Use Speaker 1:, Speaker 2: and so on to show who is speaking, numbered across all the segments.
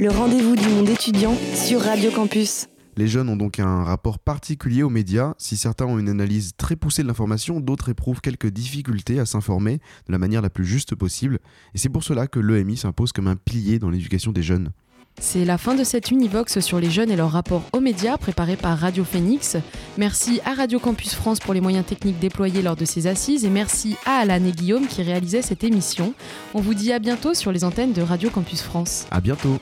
Speaker 1: le rendez-vous du monde étudiant sur Radio Campus.
Speaker 2: Les jeunes ont donc un rapport particulier aux médias. Si certains ont une analyse très poussée de l'information, d'autres éprouvent quelques difficultés à s'informer de la manière la plus juste possible. Et c'est pour cela que l'EMI s'impose comme un pilier dans l'éducation des jeunes.
Speaker 3: C'est la fin de cette Univox sur les jeunes et leur rapport aux médias préparé par Radio Phoenix. Merci à Radio Campus France pour les moyens techniques déployés lors de ces assises et merci à Alan et Guillaume qui réalisaient cette émission. On vous dit à bientôt sur les antennes de Radio Campus France.
Speaker 2: À bientôt.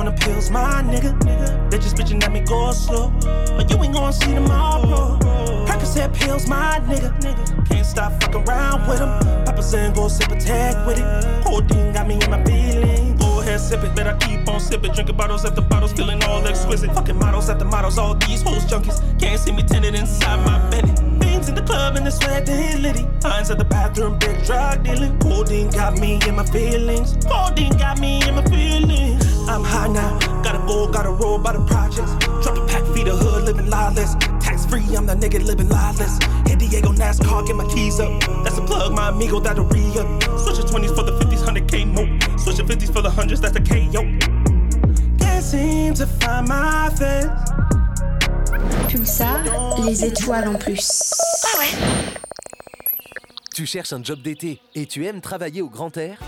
Speaker 4: On the pills, my nigga. They just bitching at me, go slow. But you ain't gonna see tomorrow. said pills, my nigga. Can't stop fucking around with them. Papa saying go sip a tag with it. Codeine got me in my feelings. Go ahead, sip it, better keep on sipping. Drinking bottles after bottles, feeling all exquisite. Fucking models after models, all these hoes junkies. Can't see me tinted inside my. Beans in the club and the sweat, they litty. Lines at the bathroom, big drug dealing. Codeine got me in my feelings. Codeine got me in my feelings. I'm high now, gotta go, gotta roll by the projects. Drop the pack, feed the hood, living lawless. Tax free, I'm the nigga living lawless. Hit Diego NASCAR, get my keys up. That's a plug, my amigo, that'll re up. Switch the 20s for the 50s, 100k more. Switch the 50s for the 100s, that's the KO. Can't seem to find my face.
Speaker 5: Pulsar, les étoiles en plus.
Speaker 6: Ah ouais
Speaker 7: Tu cherches un job d'été et tu aimes travailler au grand air?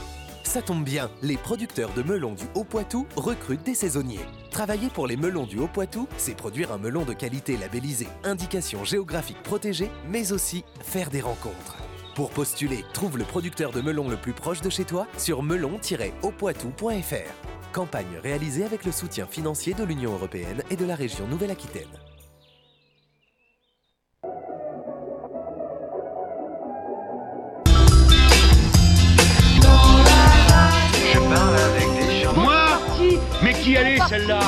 Speaker 7: Ça tombe bien, les producteurs de melons du Haut-Poitou recrutent des saisonniers. Travailler pour les melons du Haut-Poitou, c'est produire un melon de qualité labellisé, indication géographique protégée, mais aussi faire des rencontres. Pour postuler, trouve le producteur de melons le plus proche de chez toi sur melon-aupoitou.fr. Campagne réalisée avec le soutien financier de l'Union européenne et de la région Nouvelle-Aquitaine.
Speaker 8: Qui elle est celle-là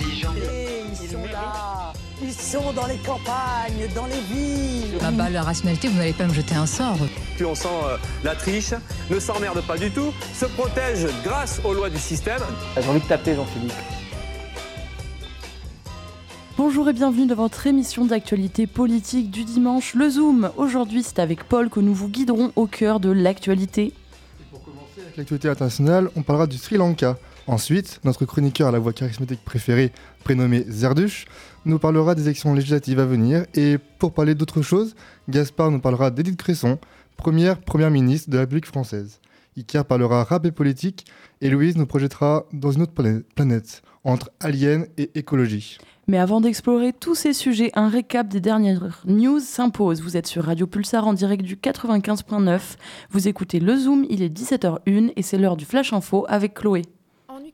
Speaker 9: Ils sont là Ils sont dans les campagnes, dans les villes
Speaker 10: Ah bah la rationalité, vous n'allez pas me jeter un sort.
Speaker 11: Puis on sent euh, la triche, ne s'emmerde pas du tout, se protège grâce aux lois du système.
Speaker 12: J'ai envie de taper Jean-Philippe.
Speaker 3: Bonjour et bienvenue dans votre émission d'actualité politique du dimanche, le Zoom. Aujourd'hui, c'est avec Paul que nous vous guiderons au cœur de l'actualité.
Speaker 13: Pour commencer avec l'actualité internationale, on parlera du Sri Lanka. Ensuite, notre chroniqueur à la voix charismatique préférée, prénommé Zerduch, nous parlera des élections législatives à venir. Et pour parler d'autre chose, Gaspard nous parlera d'Edith Cresson, première première ministre de la République française. Iker parlera rap et politique et Louise nous projettera dans une autre planète, entre aliens et écologie.
Speaker 3: Mais avant d'explorer tous ces sujets, un récap des dernières news s'impose. Vous êtes sur Radio Pulsar en direct du 95.9. Vous écoutez le Zoom, il est 17h01 et c'est l'heure du Flash Info avec Chloé.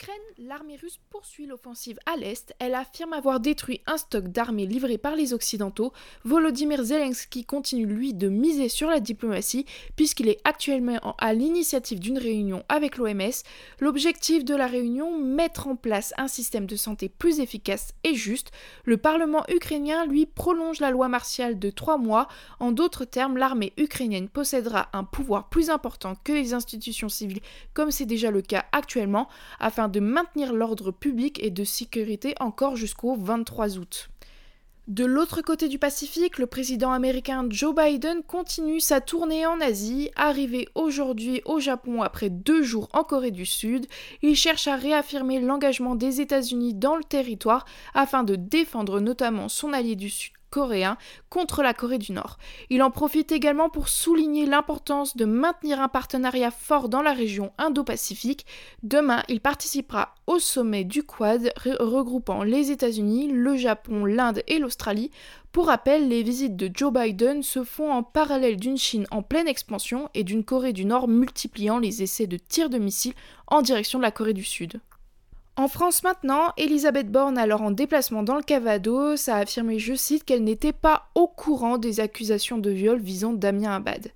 Speaker 14: Ukraine, l'armée russe poursuit l'offensive à l'est. Elle affirme avoir détruit un stock d'armées livré par les Occidentaux. Volodymyr Zelensky continue lui de miser sur la diplomatie puisqu'il est actuellement à l'initiative d'une réunion avec l'OMS. L'objectif de la réunion, mettre en place un système de santé plus efficace et juste. Le Parlement ukrainien lui prolonge la loi martiale de trois mois. En d'autres termes, l'armée ukrainienne possédera un pouvoir plus important que les institutions civiles comme c'est déjà le cas actuellement afin de maintenir l'ordre public et de sécurité encore jusqu'au 23 août. De l'autre côté du Pacifique, le président américain Joe Biden continue sa tournée en Asie. Arrivé aujourd'hui au Japon après deux jours en Corée du Sud, il cherche à réaffirmer l'engagement des États-Unis dans le territoire afin de défendre notamment son allié du Sud coréen contre la Corée du Nord. Il en profite également pour souligner l'importance de maintenir un partenariat fort dans la région Indo-Pacifique. Demain, il participera au sommet du Quad regroupant les États-Unis, le Japon, l'Inde et l'Australie. Pour rappel, les visites de Joe Biden se font en parallèle d'une Chine en pleine expansion et d'une Corée du Nord multipliant les essais de tirs de missiles en direction de la Corée du Sud. En France maintenant, Elisabeth Borne, alors en déplacement dans le Cavados, a affirmé, je cite, qu'elle n'était pas au courant des accusations de viol visant Damien Abad.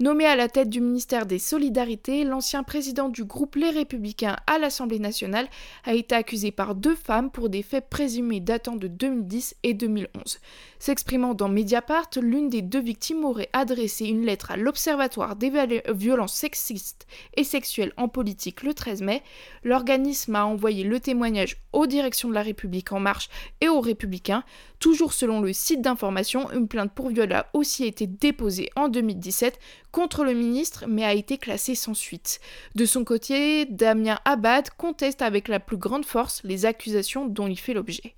Speaker 14: Nommé à la tête du ministère des Solidarités, l'ancien président du groupe Les Républicains à l'Assemblée nationale a été accusé par deux femmes pour des faits présumés datant de 2010 et 2011. S'exprimant dans Mediapart, l'une des deux victimes aurait adressé une lettre à l'Observatoire des violences sexistes et sexuelles en politique le 13 mai. L'organisme a envoyé le témoignage aux directions de la République en marche et aux républicains. Toujours selon le site d'information, une plainte pour viol a aussi été déposée en 2017 contre le ministre mais a été classée sans suite. De son côté, Damien Abad conteste avec la plus grande force les accusations dont il fait l'objet.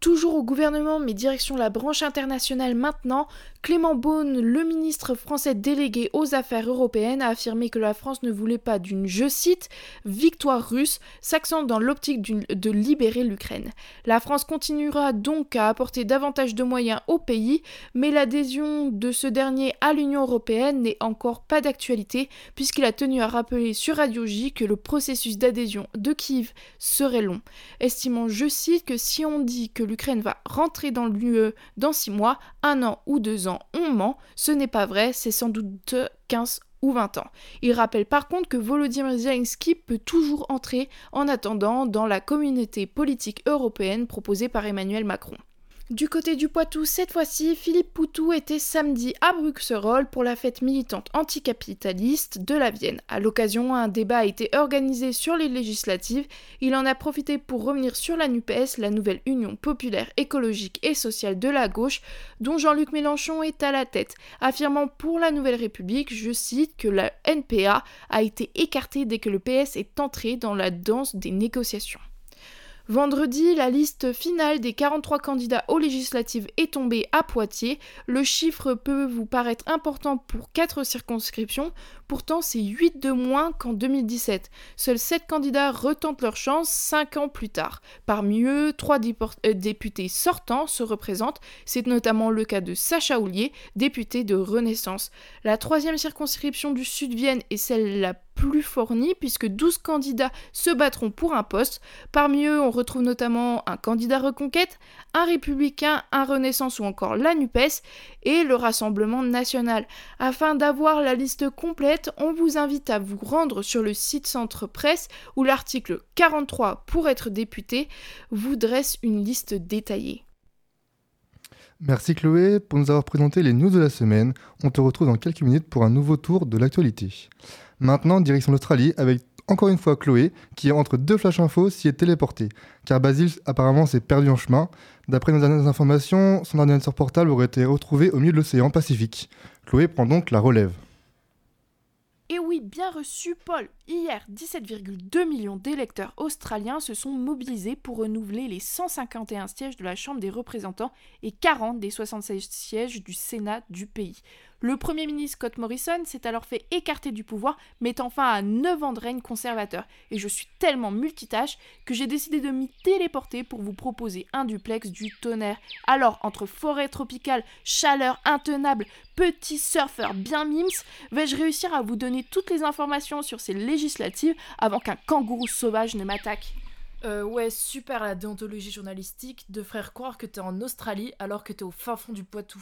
Speaker 14: Toujours au gouvernement, mais direction la branche internationale maintenant, Clément Beaune, le ministre français délégué aux affaires européennes, a affirmé que la France ne voulait pas d'une, je cite, victoire russe, s'accent dans l'optique de libérer l'Ukraine. La France continuera donc à apporter davantage de moyens au pays, mais l'adhésion de ce dernier à l'Union européenne n'est encore pas d'actualité, puisqu'il a tenu à rappeler sur Radio J que le processus d'adhésion de Kiev serait long, estimant, je cite, que si on dit que l'Ukraine va rentrer dans l'UE dans six mois, un an ou deux ans, on ment. Ce n'est pas vrai, c'est sans doute 15 ou 20 ans. Il rappelle par contre que Volodymyr Zelensky peut toujours entrer en attendant dans la communauté politique européenne proposée par Emmanuel Macron. Du côté du Poitou, cette fois-ci, Philippe Poutou était samedi à Bruxelles pour la fête militante anticapitaliste de la Vienne. À l'occasion, un débat a été organisé sur les législatives. Il en a profité pour revenir sur la NUPES, la nouvelle Union populaire écologique et sociale de la gauche, dont Jean-Luc Mélenchon est à la tête, affirmant pour la Nouvelle République, je cite, que la NPA a été écartée dès que le PS est entré dans la danse des négociations. Vendredi, la liste finale des 43 candidats aux législatives est tombée à Poitiers. Le chiffre peut vous paraître important pour 4 circonscriptions, pourtant c'est 8 de moins qu'en 2017. Seuls 7 candidats retentent leur chance 5 ans plus tard. Parmi eux, 3 euh, députés sortants se représentent, c'est notamment le cas de Sacha Houlier, député de Renaissance. La troisième circonscription du Sud-Vienne est celle la plus fournie puisque 12 candidats se battront pour un poste. Parmi eux, on retrouve notamment un candidat reconquête, un républicain, un renaissance ou encore la NUPES et le Rassemblement national. Afin d'avoir la liste complète, on vous invite à vous rendre sur le site Centre Presse où l'article 43 pour être député vous dresse une liste détaillée.
Speaker 13: Merci Chloé pour nous avoir présenté les news de la semaine. On te retrouve dans quelques minutes pour un nouveau tour de l'actualité. Maintenant, direction l'Australie avec encore une fois Chloé, qui entre deux flash infos s'y est téléportée, car Basile apparemment s'est perdu en chemin. D'après nos dernières informations, son ordinateur portable aurait été retrouvé au milieu de l'océan Pacifique. Chloé prend donc la relève.
Speaker 14: Et oui, bien reçu Paul. Hier, 17,2 millions d'électeurs australiens se sont mobilisés pour renouveler les 151 sièges de la Chambre des représentants et 40 des 76 sièges du Sénat du pays. Le Premier ministre Scott Morrison s'est alors fait écarter du pouvoir, mettant fin à 9 ans de règne conservateur. Et je suis tellement multitâche que j'ai décidé de m'y téléporter pour vous proposer un duplex du tonnerre. Alors, entre forêt tropicale, chaleur intenable, petit surfeur bien mims, vais-je réussir à vous donner toutes les informations sur ces législatives avant qu'un kangourou sauvage ne m'attaque?
Speaker 3: Euh, ouais, super la déontologie journalistique de faire croire que t'es en Australie alors que t'es au fin fond du Poitou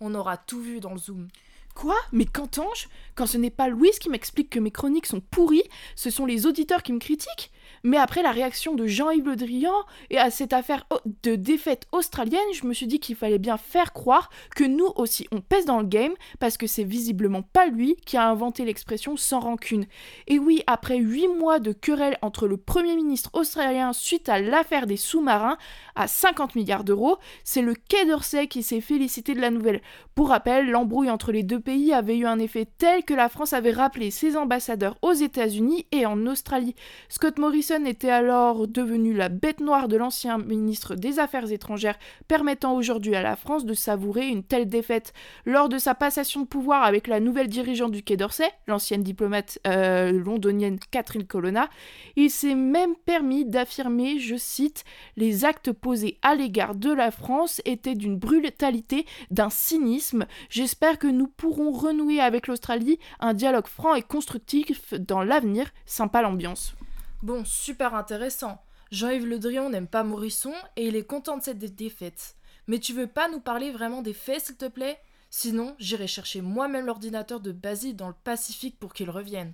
Speaker 3: on aura tout vu dans le Zoom.
Speaker 14: Quoi? Mais qu'entends-je? Quand ce n'est pas Louise qui m'explique que mes chroniques sont pourries, ce sont les auditeurs qui me critiquent? Mais après la réaction de Jean-Yves Le Drian et à cette affaire de défaite australienne, je me suis dit qu'il fallait bien faire croire que nous aussi on pèse dans le game parce que c'est visiblement pas lui qui a inventé l'expression sans rancune. Et oui, après huit mois de querelle entre le Premier ministre australien suite à l'affaire des sous-marins à 50 milliards d'euros, c'est le Quai d'Orsay qui s'est félicité de la nouvelle. Pour rappel, l'embrouille entre les deux pays avait eu un effet tel que la France avait rappelé ses ambassadeurs aux États-Unis et en Australie. Scott Morrison était alors devenu la bête noire de l'ancien ministre des Affaires étrangères, permettant aujourd'hui à la France de savourer une telle défaite. Lors de sa passation de pouvoir avec la nouvelle dirigeante du Quai d'Orsay, l'ancienne diplomate euh, londonienne Catherine Colonna, il s'est même permis d'affirmer, je cite, les actes posés à l'égard de la France étaient d'une brutalité, d'un cynisme. J'espère que nous pourrons renouer avec l'Australie un dialogue franc et constructif dans l'avenir. Sympa l'ambiance.
Speaker 3: Bon, super intéressant.
Speaker 6: Jean-Yves Le Drian n'aime pas Morisson et il est content de cette défaite. Mais tu veux pas nous parler vraiment des faits, s'il te plaît? Sinon, j'irai chercher moi-même l'ordinateur de Basile dans le Pacifique pour qu'il revienne.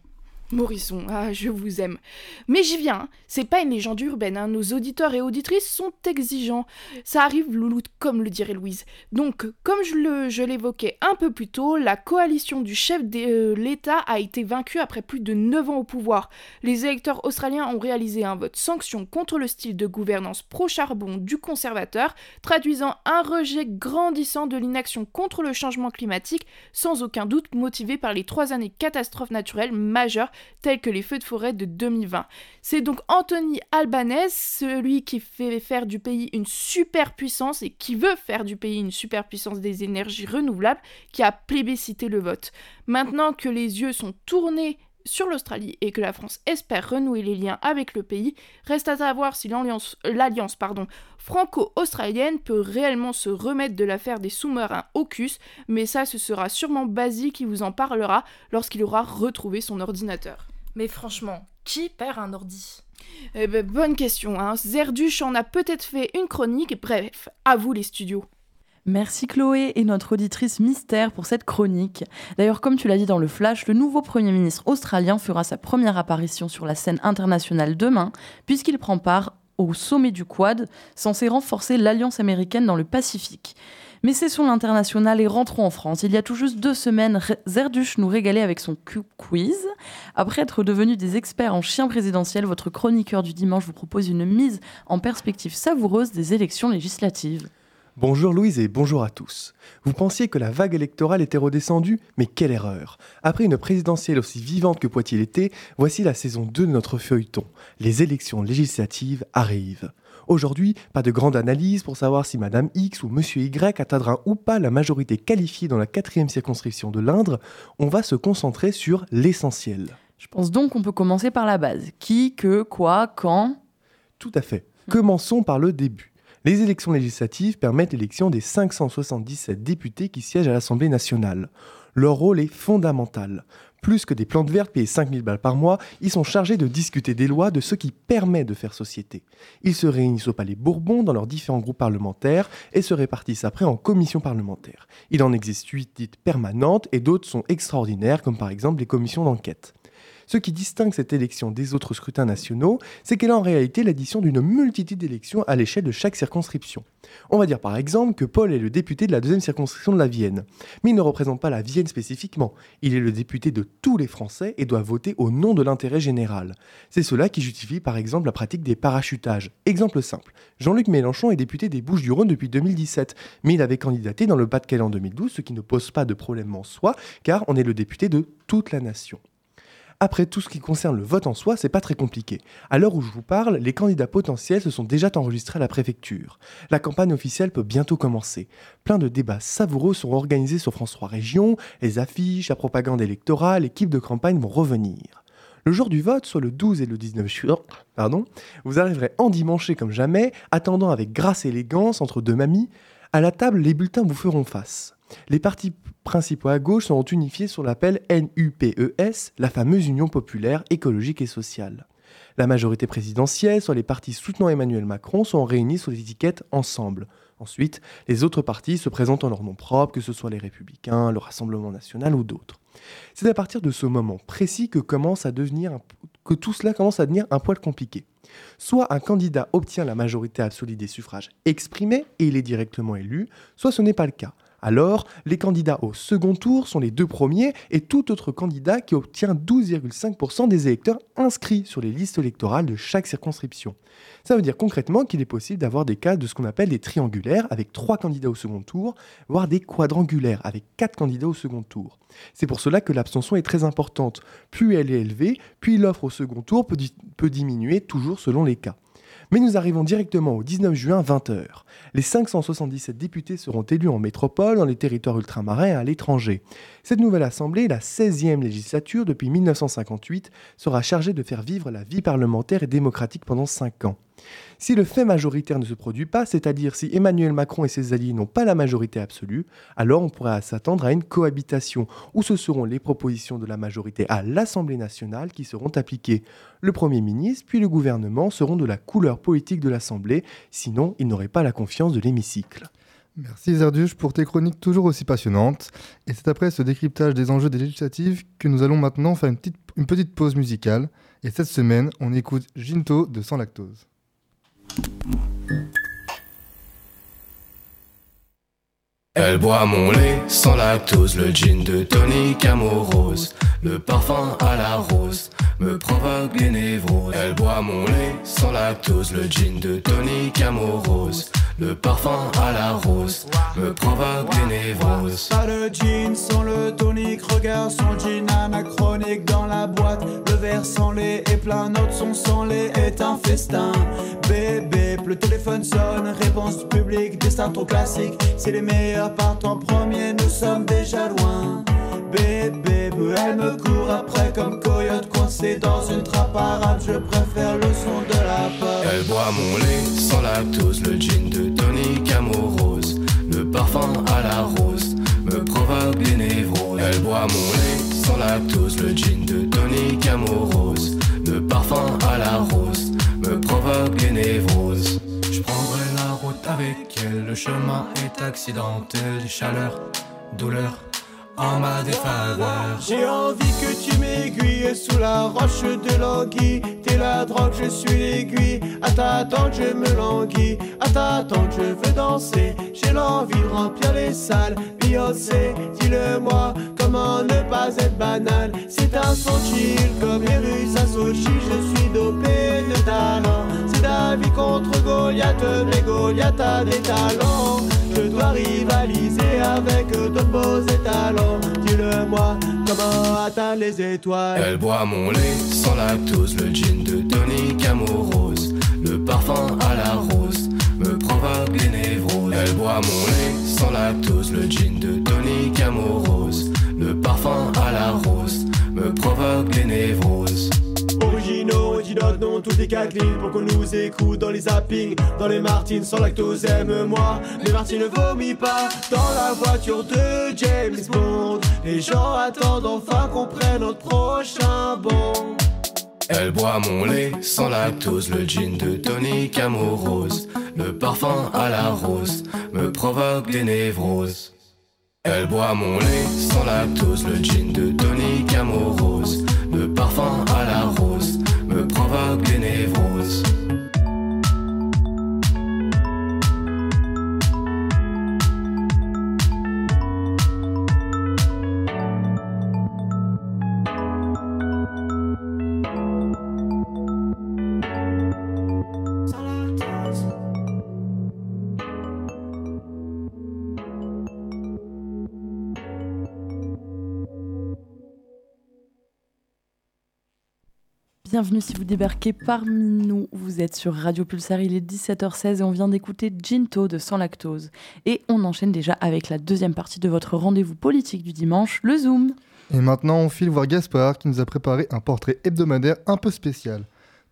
Speaker 14: Morisson, ah, je vous aime. Mais j'y viens, hein. c'est pas une légende urbaine, hein. nos auditeurs et auditrices sont exigeants. Ça arrive, louloute, comme le dirait Louise. Donc, comme je l'évoquais un peu plus tôt, la coalition du chef de euh, l'État a été vaincue après plus de 9 ans au pouvoir. Les électeurs australiens ont réalisé un vote sanction contre le style de gouvernance pro-charbon du conservateur, traduisant un rejet grandissant de l'inaction contre le changement climatique, sans aucun doute motivé par les trois années catastrophes naturelles majeures tels que les feux de forêt de 2020. C'est donc Anthony Albanese, celui qui fait faire du pays une superpuissance et qui veut faire du pays une superpuissance des énergies renouvelables, qui a plébiscité le vote. Maintenant que les yeux sont tournés sur l'Australie et que la France espère renouer les liens avec le pays, reste à savoir si l'alliance franco-australienne peut réellement se remettre de l'affaire des sous-marins AUKUS, mais ça ce sera sûrement Basile qui vous en parlera lorsqu'il aura retrouvé son ordinateur.
Speaker 6: Mais franchement, qui perd un ordi?
Speaker 14: Eh ben, bonne question, hein. Zerduch en a peut-être fait une chronique, bref, à vous les studios.
Speaker 3: Merci Chloé et notre auditrice mystère pour cette chronique. D'ailleurs, comme tu l'as dit dans le flash, le nouveau Premier ministre australien fera sa première apparition sur la scène internationale demain, puisqu'il prend part au sommet du Quad, censé renforcer l'alliance américaine dans le Pacifique. Mais cessons l'international et rentrons en France. Il y a tout juste deux semaines, Zerduch nous régalait avec son quiz. Après être devenu des experts en chien présidentiel, votre chroniqueur du dimanche vous propose une mise en perspective savoureuse des élections législatives.
Speaker 12: Bonjour Louise et bonjour à tous. Vous pensiez que la vague électorale était redescendue Mais quelle erreur Après une présidentielle aussi vivante que Poitiers l'été, voici la saison 2 de notre feuilleton. Les élections législatives arrivent. Aujourd'hui, pas de grande analyse pour savoir si Madame X ou Monsieur Y atteindra ou pas la majorité qualifiée dans la quatrième circonscription de l'Indre, on va se concentrer sur l'essentiel.
Speaker 3: Je pense donc qu'on peut commencer par la base. Qui, que, quoi, quand?
Speaker 12: Tout à fait. Commençons par le début. Les élections législatives permettent l'élection des 577 députés qui siègent à l'Assemblée nationale. Leur rôle est fondamental. Plus que des plantes vertes payées 5000 balles par mois, ils sont chargés de discuter des lois de ce qui permet de faire société. Ils se réunissent au Palais Bourbon dans leurs différents groupes parlementaires et se répartissent après en commissions parlementaires. Il en existe 8 dites permanentes et d'autres sont extraordinaires, comme par exemple les commissions d'enquête. Ce qui distingue cette élection des autres scrutins nationaux, c'est qu'elle est en réalité l'addition d'une multitude d'élections à l'échelle de chaque circonscription. On va dire par exemple que Paul est le député de la deuxième circonscription de la Vienne. Mais il ne représente pas la Vienne spécifiquement. Il est le député de tous les Français et doit voter au nom de l'intérêt général. C'est cela qui justifie par exemple la pratique des parachutages. Exemple simple. Jean-Luc Mélenchon est député des Bouches-du-Rhône depuis 2017, mais il avait candidaté dans le Pas-de-Calais en 2012, ce qui ne pose pas de problème en soi, car on est le député de toute la nation. Après tout ce qui concerne le vote en soi, c'est pas très compliqué. À l'heure où je vous parle, les candidats potentiels se sont déjà enregistrés à la préfecture. La campagne officielle peut bientôt commencer. Plein de débats savoureux sont organisés sur France 3 Régions, les affiches, la propagande électorale, l'équipe de campagne vont revenir. Le jour du vote, soit le 12 et le 19 juin, pardon, vous arriverez endimanché comme jamais, attendant avec grâce et élégance entre deux mamies. À la table, les bulletins vous feront face. Les partis principaux à gauche seront unifiés sur l'appel NUPES, la fameuse Union populaire écologique et sociale. La majorité présidentielle, soit les partis soutenant Emmanuel Macron, sont réunis sous l'étiquette Ensemble. Ensuite, les autres partis se présentent en leur nom propre, que ce soit les Républicains, le Rassemblement national ou d'autres. C'est à partir de ce moment précis que tout cela commence à devenir un poil compliqué. Soit un candidat obtient la majorité absolue des suffrages exprimés et il est directement élu, soit ce n'est pas le cas. Alors, les candidats au second tour sont les deux premiers et tout autre candidat qui obtient 12,5% des électeurs inscrits sur les listes électorales de chaque circonscription. Ça veut dire concrètement qu'il est possible d'avoir des cas de ce qu'on appelle des triangulaires avec trois candidats au second tour, voire des quadrangulaires avec quatre candidats au second tour. C'est pour cela que l'abstention est très importante. Plus elle est élevée, puis l'offre au second tour peut, peut diminuer toujours selon les cas. Mais nous arrivons directement au 19 juin 20h. Les 577 députés seront élus en métropole, dans les territoires ultramarins et à l'étranger. Cette nouvelle assemblée, la 16e législature depuis 1958, sera chargée de faire vivre la vie parlementaire et démocratique pendant 5 ans. Si le fait majoritaire ne se produit pas, c'est-à-dire si Emmanuel Macron et ses alliés n'ont pas la majorité absolue, alors on pourrait s'attendre à une cohabitation où ce seront les propositions de la majorité à l'Assemblée nationale qui seront appliquées. Le Premier ministre puis le gouvernement seront de la couleur politique de l'Assemblée, sinon ils n'auraient pas la confiance de l'hémicycle.
Speaker 13: Merci Zerduche pour tes chroniques toujours aussi passionnantes. Et c'est après ce décryptage des enjeux des législatives que nous allons maintenant faire une petite, une petite pause musicale. Et cette semaine, on écoute Ginto de Sans Lactose.
Speaker 15: Elle boit mon lait sans lactose, le gin de tonic amorose, le parfum à la rose me provoque des névroses. Elle boit mon lait sans lactose, le gin de tonic amorose, le parfum à la rose me provoque des névroses.
Speaker 16: Pas de jean sans le tonic, regarde son jean anachronique dans la boîte. Le verre sans lait et plein d'autres son sans lait est un festin. Bébé, le téléphone sonne, réponse du public, des stars trop classiques. C'est les meilleurs partent en premier, nous sommes déjà loin. Bébé, elle me court après comme coyote coincé dans une trappe arabe. Je préfère le son de la peur.
Speaker 15: Elle boit mon lait sans lactose, le gin de tonic amorose, le parfum à la rose me provoque des névroses. Elle boit mon lait sans lactose, le gin de tonic amorose, le parfum à la rose me provoque des névroses. Je prendrai la route avec elle, le chemin est accidentel, chaleur, douleur en ma.
Speaker 16: J'ai envie que tu m'aiguilles sous la roche de l'anguille. T'es la drogue, je suis l'aiguille. À t'attendre, je me languis. À t'attendre, je veux danser. J'ai l'envie de remplir les salles. Beyoncé, dis-le-moi, comment ne pas être banal? C'est un son chill comme les Russes à Sochi. Je suis dopé de talent. C'est David contre Goliath, mais Goliath a des talents. Je dois rivaliser avec d'autres beaux étalons. Dis-le-moi, comment atteindre les étoiles?
Speaker 15: Elle boit mon lait sans lactose, le gin de tonic amorose, le parfum à la rose me provoque des névroses. Elle boit mon lait sans lactose, le gin de tonic amorose, le parfum à la rose me provoque des névroses.
Speaker 16: Originaux, antidote, non, tout est Kathleen pour qu'on nous écoute dans les zappings, dans les Martines sans lactose, aime-moi. Mais Martine ne vomit pas dans la voiture de James Bond. Les gens attendent enfin qu'on prenne notre prochain bond.
Speaker 15: Elle boit mon lait sans lactose, le gin de tonic amorose, le parfum à la rose me provoque des névroses. Elle boit mon lait sans lactose, le gin de tonic amorose, le parfum me
Speaker 3: Bienvenue si vous débarquez parmi nous. Vous êtes sur Radio Pulsar, il est 17h16 et on vient d'écouter Ginto de Sans Lactose. Et on enchaîne déjà avec la deuxième partie de votre rendez-vous politique du dimanche, le Zoom.
Speaker 13: Et maintenant, on file voir Gaspard qui nous a préparé un portrait hebdomadaire un peu spécial.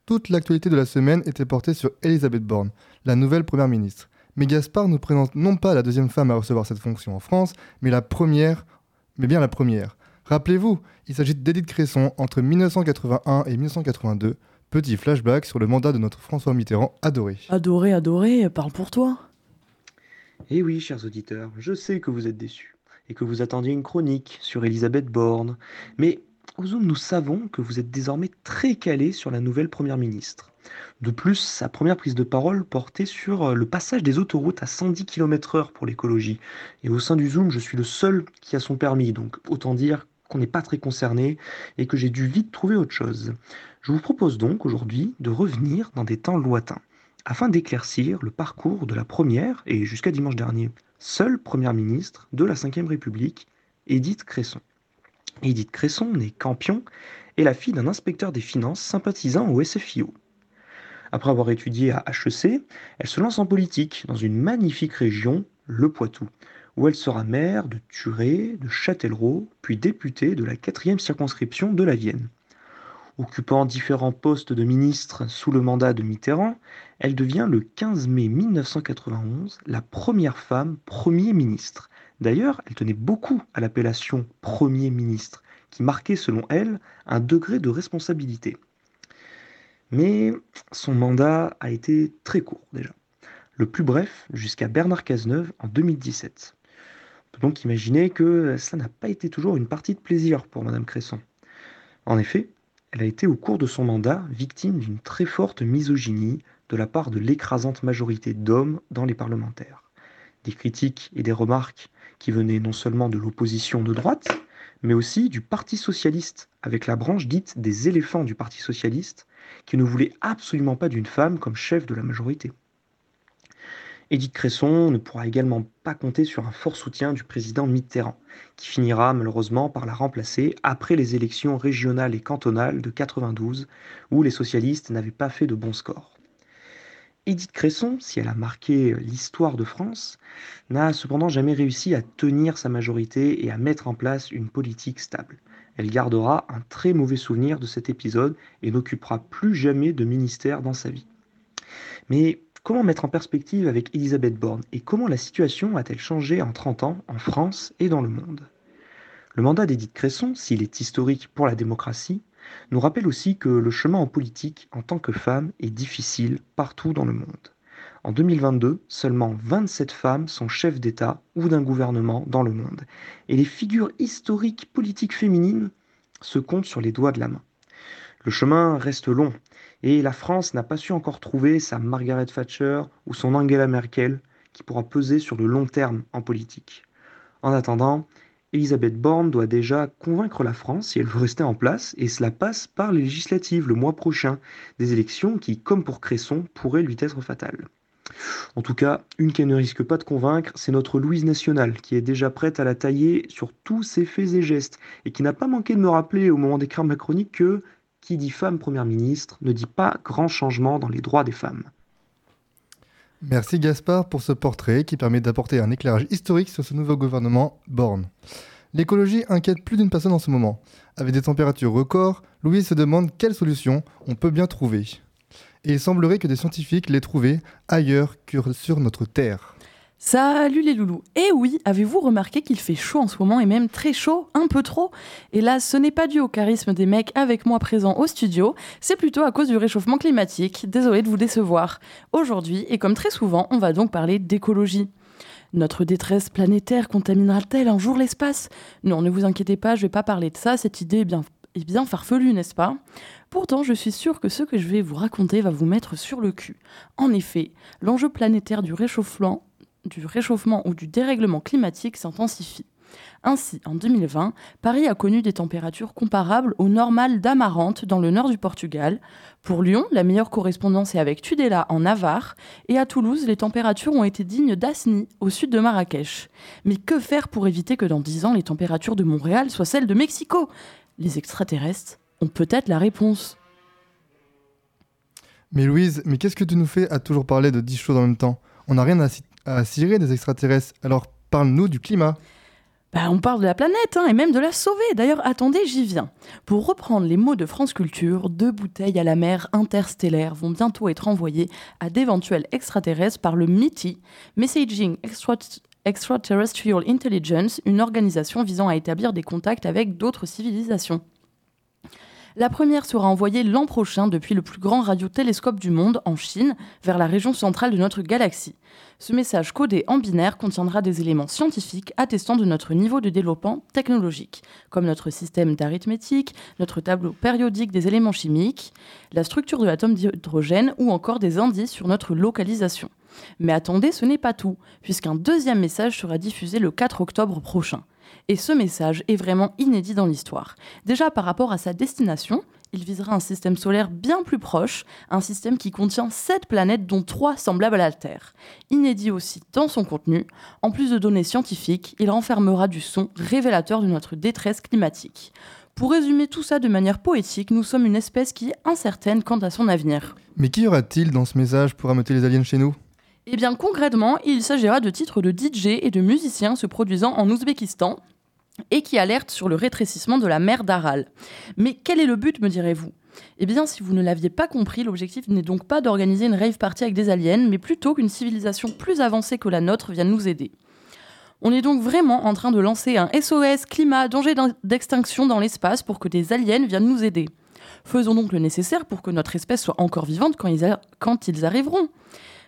Speaker 13: Toute l'actualité de la semaine était portée sur Elisabeth Borne, la nouvelle première ministre. Mais Gaspard nous présente non pas la deuxième femme à recevoir cette fonction en France, mais la première, mais bien la première. Rappelez-vous, il s'agit d'Edith Cresson entre 1981 et 1982. Petit flashback sur le mandat de notre François Mitterrand adoré.
Speaker 3: Adoré, adoré, parle pour toi.
Speaker 17: Eh oui, chers auditeurs, je sais que vous êtes déçus et que vous attendiez une chronique sur Elisabeth Borne. Mais au Zoom, nous savons que vous êtes désormais très calé sur la nouvelle Première ministre. De plus, sa première prise de parole portait sur le passage des autoroutes à 110 km/h pour l'écologie. Et au sein du Zoom, je suis le seul qui a son permis, donc autant dire n'est pas très concerné et que j'ai dû vite trouver autre chose. Je vous propose donc aujourd'hui de revenir dans des temps lointains, afin d'éclaircir le parcours de la première, et jusqu'à dimanche dernier, seule première ministre de la Ve République, Édith Cresson. Édith Cresson, née Campion, est la fille d'un inspecteur des finances sympathisant au SFIO. Après avoir étudié à HEC, elle se lance en politique dans une magnifique région, le Poitou, où elle sera maire de Thuré, de Châtellerault, puis députée de la quatrième circonscription de la Vienne. Occupant différents postes de ministre sous le mandat de Mitterrand, elle devient le 15 mai 1991 la première femme Premier ministre. D'ailleurs, elle tenait beaucoup à l'appellation Premier ministre, qui marquait selon elle un degré de responsabilité. Mais son mandat a été très court déjà. Le plus bref jusqu'à Bernard Cazeneuve en 2017. On peut donc imaginer que ça n'a pas été toujours une partie de plaisir pour Madame Cresson. En effet, elle a été au cours de son mandat victime d'une très forte misogynie de la part de l'écrasante majorité d'hommes dans les parlementaires. Des critiques et des remarques qui venaient non seulement de l'opposition de droite, mais aussi du Parti socialiste, avec la branche dite des éléphants du Parti socialiste, qui ne voulait absolument pas d'une femme comme chef de la majorité. Édith Cresson ne pourra également pas compter sur un fort soutien du président Mitterrand, qui finira malheureusement par la remplacer après les élections régionales et cantonales de 92, où les socialistes n'avaient pas fait de bons scores. Édith Cresson, si elle a marqué l'histoire de France, n'a cependant jamais réussi à tenir sa majorité et à mettre en place une politique stable. Elle gardera un très mauvais souvenir de cet épisode et n'occupera plus jamais de ministère dans sa vie. Mais comment mettre en perspective avec Elisabeth Borne et comment la situation a-t-elle changé en 30 ans en France et dans le monde? Le mandat d'Édith Cresson, s'il est historique pour la démocratie, nous rappelle aussi que le chemin en politique en tant que femme est difficile partout dans le monde. En 2022, seulement 27 femmes sont chefs d'État ou d'un gouvernement dans le monde, et les figures historiques politiques féminines se comptent sur les doigts de la main. Le chemin reste long, et la France n'a pas su encore trouver sa Margaret Thatcher ou son Angela Merkel qui pourra peser sur le long terme en politique. En attendant, Elisabeth Borne doit déjà convaincre la France si elle veut rester en place, et cela passe par les législatives le mois prochain, des élections qui, comme pour Cresson, pourraient lui être fatales. En tout cas, une qu'elle ne risque pas de convaincre, c'est notre Louise nationale, qui est déjà prête à la tailler sur tous ses faits et gestes, et qui n'a pas manqué de me rappeler au moment d'écrire ma chronique que qui dit femme première ministre ne dit pas grand changement dans les droits des femmes.
Speaker 13: Merci Gaspard pour ce portrait qui permet d'apporter un éclairage historique sur ce nouveau gouvernement Borne. L'écologie inquiète plus d'une personne en ce moment. Avec des températures records, Louise se demande quelle solution on peut bien trouver. Et il semblerait que des scientifiques l'aient trouvé ailleurs que sur notre Terre.
Speaker 18: Salut les loulous. Eh oui, avez-vous remarqué qu'il fait chaud en ce moment et même très chaud, un peu trop? Et là, ce n'est pas dû au charisme des mecs avec moi présents au studio, c'est plutôt à cause du réchauffement climatique. Désolé de vous décevoir. Aujourd'hui, et comme très souvent, on va donc parler d'écologie. Notre détresse planétaire contaminera-t-elle un jour l'espace? Non, ne vous inquiétez pas, je vais pas parler de ça, cette idée est bien, est bien farfelue, n'est-ce pas? Pourtant, je suis sûre que ce que je vais vous raconter va vous mettre sur le cul. En effet, l'enjeu planétaire du réchauffement du réchauffement ou du dérèglement climatique s'intensifie. Ainsi, en 2020, Paris a connu des températures comparables aux normales d'Amarante dans le nord du Portugal. Pour Lyon, la meilleure correspondance est avec Tudela en Navarre. Et à Toulouse, les températures ont été dignes d'Asni, au sud de Marrakech. Mais que faire pour éviter que dans 10 ans, les températures de Montréal soient celles de Mexico? Les extraterrestres ont peut-être la réponse.
Speaker 13: Mais Louise, mais qu'est-ce que tu nous fais à toujours parler de 10 choses en même temps? On n'a rien à à cirer des extraterrestres. Alors parle-nous du climat.
Speaker 18: Bah, on parle de la planète hein, et même de la sauver. D'ailleurs, attendez, j'y viens. Pour reprendre les mots de France Culture, deux bouteilles à la mer interstellaire vont bientôt être envoyées à d'éventuels extraterrestres par le MITI, Messaging Extraterrestrial Intelligence, une organisation visant à établir des contacts avec d'autres civilisations. La première sera envoyée l'an prochain depuis le plus grand radiotélescope du monde, en Chine, vers la région centrale de notre galaxie. Ce message codé en binaire contiendra des éléments scientifiques attestant de notre niveau de développement technologique, comme notre système d'arithmétique, notre tableau périodique des éléments chimiques, la structure de l'atome d'hydrogène ou encore des indices sur notre localisation. Mais attendez, ce n'est pas tout, puisqu'un deuxième message sera diffusé le 4 octobre prochain. Et ce message est vraiment inédit dans l'histoire. Déjà par rapport à sa destination, il visera un système solaire bien plus proche, un système qui contient 7 planètes dont 3 semblables à la Terre. Inédit aussi dans son contenu, en plus de données scientifiques, il renfermera du son révélateur de notre détresse climatique. Pour résumer tout ça de manière poétique, nous sommes une espèce qui est incertaine quant à son avenir.
Speaker 13: Mais qui y aura-t-il dans ce message pour ameuter les aliens chez nous?
Speaker 18: Eh bien concrètement, il s'agira de titres de DJ et de musiciens se produisant en Ouzbékistan, et qui alerte sur le rétrécissement de la mer d'Aral. Mais quel est le but, me direz-vous? Eh bien, si vous ne l'aviez pas compris, l'objectif n'est donc pas d'organiser une rave party avec des aliens, mais plutôt qu'une civilisation plus avancée que la nôtre vienne nous aider. On est donc vraiment en train de lancer un SOS climat danger d'extinction dans l'espace pour que des aliens viennent nous aider. Faisons donc le nécessaire pour que notre espèce soit encore vivante quand ils, quand ils arriveront.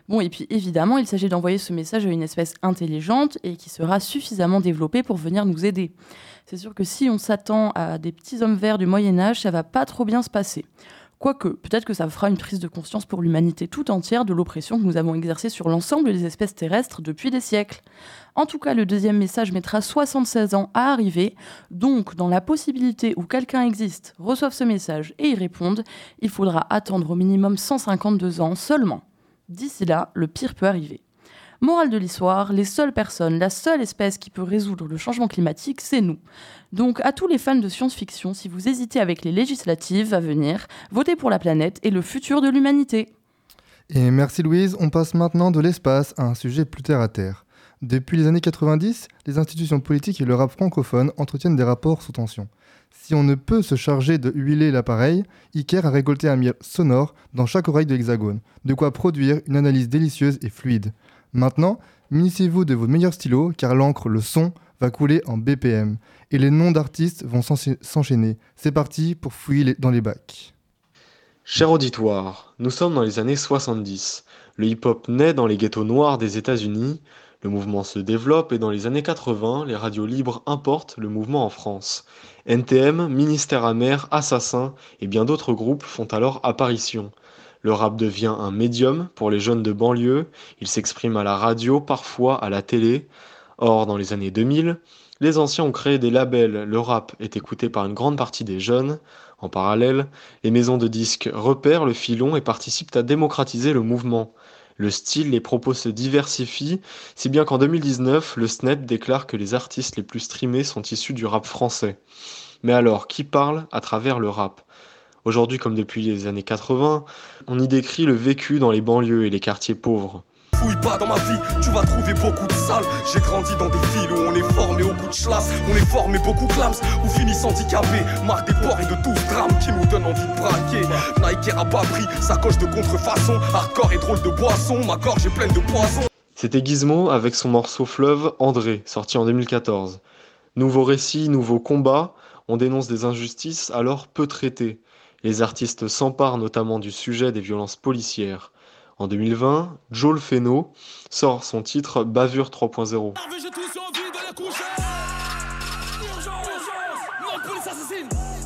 Speaker 18: Bon, et puis évidemment, il s'agit d'envoyer ce message à une espèce intelligente et qui sera suffisamment développée pour venir nous aider. C'est sûr que si on s'attend à des petits hommes verts du Moyen Âge, ça va pas trop bien se passer. Quoique, peut-être que ça fera une prise de conscience pour l'humanité tout entière de l'oppression que nous avons exercée sur l'ensemble des espèces terrestres depuis des siècles. En tout cas, le deuxième message mettra 76 ans à arriver, donc dans la possibilité où quelqu'un existe, reçoive ce message et y réponde, il faudra attendre au minimum 152 ans seulement. D'ici là, le pire peut arriver. Morale de l'histoire, les seules personnes, la seule espèce qui peut résoudre le changement climatique, c'est nous. Donc à tous les fans de science-fiction, si vous hésitez avec les législatives à venir, votez pour la planète et le futur de l'humanité.
Speaker 13: Et merci Louise, on passe maintenant de l'espace à un sujet plus terre à terre. Depuis les années 90, les institutions politiques et le rap francophone entretiennent des rapports sous tension. Si on ne peut se charger de huiler l'appareil, Iker a récolté un miel sonore dans chaque oreille de l'hexagone, de quoi produire une analyse délicieuse et fluide. Maintenant, munissez-vous de vos meilleurs stylos car l'encre, le son, va couler en BPM et les noms d'artistes vont s'enchaîner. C'est parti pour fouiller dans les bacs.
Speaker 19: Cher auditoire, nous sommes dans les années 70. Le hip-hop naît dans les ghettos noirs des États-Unis. Le mouvement se développe et dans les années 80, les radios libres importent le mouvement en France. NTM, Ministère amer, Assassin et bien d'autres groupes font alors apparition. Le rap devient un médium pour les jeunes de banlieue, il s'exprime à la radio, parfois à la télé. Or, dans les années 2000, les anciens ont créé des labels, le rap est écouté par une grande partie des jeunes. En parallèle, les maisons de disques repèrent le filon et participent à démocratiser le mouvement. Le style, les propos se diversifient, si bien qu'en 2019, le SNEP déclare que les artistes les plus streamés sont issus du rap français. Mais alors, qui parle à travers le rap? Aujourd'hui, comme depuis les années 80, on y décrit le vécu dans les banlieues et les quartiers pauvres.
Speaker 20: Fouille pas dans ma vie, tu vas trouver beaucoup de salles. J'ai grandi dans des villes où on est formé au coup de chlasse. On est formé beaucoup clams, ou finissent handicapés. Marque des ports et de tout ce drame qui nous donne envie de braquer. Nike a pas pris sa coche de contrefaçon. Hardcore et drôle de boisson, ma gorge est pleine de poison.
Speaker 19: C'était Gizmo avec son morceau Fleuve André, sorti en 2014. Nouveau récit, nouveau combat, on dénonce des injustices alors peu traitées. Les artistes s'emparent notamment du sujet des violences policières. En 2020, Joel Feno sort son titre Bavure 3.0.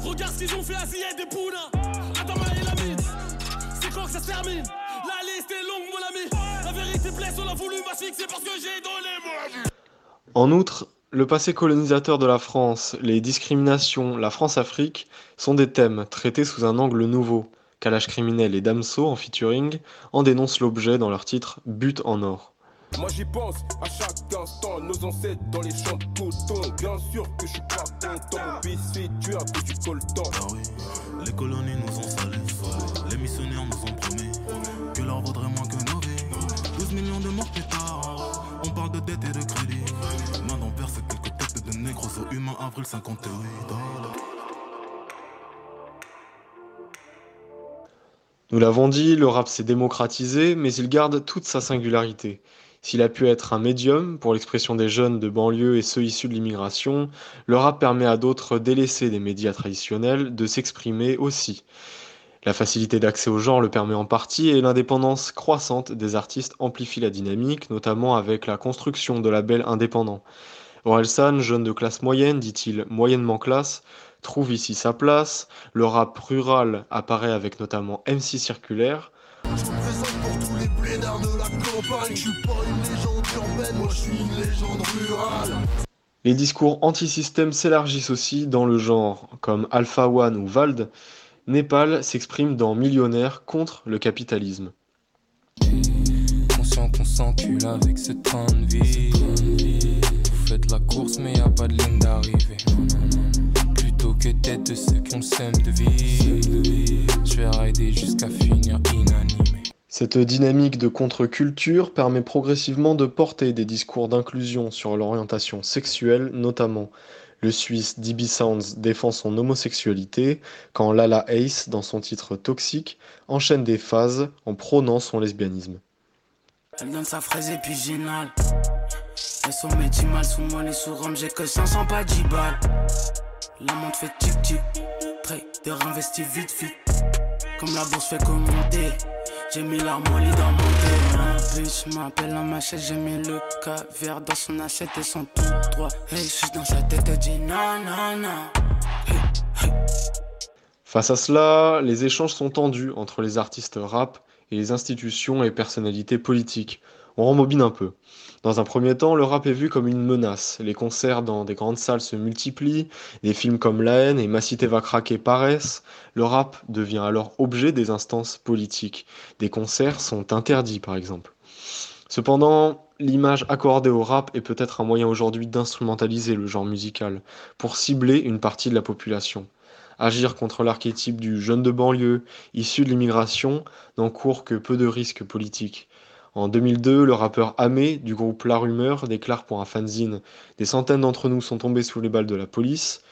Speaker 19: Regarde ce qu'ils ont fait à des Attends, C'est quand que ça se termine? La liste est longue, mon ami. La vérité blesse, on l'a voulu m'asphyxier parce que j'ai donné moi. En outre, le passé colonisateur de la France, les discriminations, la France-Afrique sont des thèmes traités sous un angle nouveau. Kalash Criminel et Damso en featuring en dénoncent l'objet dans leur titre But en or. Moi j'y pense à chaque instant, nos ancêtres dans les champs coton. Bien sûr que je suis pas content, mon fait tuer à cause du coltan. Ah oui, les colonies nous ont salés, les missionnaires nous ont promis que l'or vaudrait moins que nos vies. 12 millions de morts plus tard, on parle de dette et de crédit. Maintenant, perd c'est quelques têtes de négros humains, avril 58. Nous l'avons dit, le rap s'est démocratisé, mais il garde toute sa singularité. S'il a pu être un médium pour l'expression des jeunes de banlieue et ceux issus de l'immigration, le rap permet à d'autres délaissés des médias traditionnels de s'exprimer aussi. La facilité d'accès au genre le permet en partie et l'indépendance croissante des artistes amplifie la dynamique, notamment avec la construction de labels indépendants. Orelsan, jeune de classe moyenne, dit-il moyennement classe, trouve ici sa place. Le rap rural apparaît avec notamment MC Circulaire. Les discours anti-système s'élargissent aussi dans le genre, comme Alpha One ou Vald. Népal s'exprime dans Millionnaire contre le capitalisme. Que tête de ceux qui ont le de vie. Je vais rider jusqu'à finir inanimé. Cette dynamique de contre-culture permet progressivement de porter des discours d'inclusion sur l'orientation sexuelle notamment. Le Suisse DB Sounds défend son homosexualité, quand Lala Ace, dans son titre Toxique, enchaîne des phases en prônant son lesbianisme.
Speaker 21: Elle donne sa fraise épigénale. Elle sont métier mal sous moi, les sous j'ai que 500 pas 10 balles. La montre fait tic-tic, trader investi vite vite. Comme la bourse fait commenter, j'ai mis l'harmonie dans mon thé. bitch m'appelle en machette, j'ai mis le caviar dans son assiette et son tout droit. Hey, je suis dans sa tête, elle dit non, non, non.
Speaker 19: Face à cela, les échanges sont tendus entre les artistes rap et les institutions et personnalités politiques. On rembobine un peu. Dans un premier temps, le rap est vu comme une menace. Les concerts dans des grandes salles se multiplient, des films comme La haine et Ma va craquer paraissent. Le rap devient alors objet des instances politiques. Des concerts sont interdits, par exemple. Cependant, l'image accordée au rap est peut-être un moyen aujourd'hui d'instrumentaliser le genre musical pour cibler une partie de la population. Agir contre l'archétype du jeune de banlieue, issu de l'immigration, n'encourt que peu de risques politiques. En 2002, le rappeur Amé du groupe La Rumeur déclare pour un fanzine Des centaines d'entre nous sont tombés sous les balles de la police.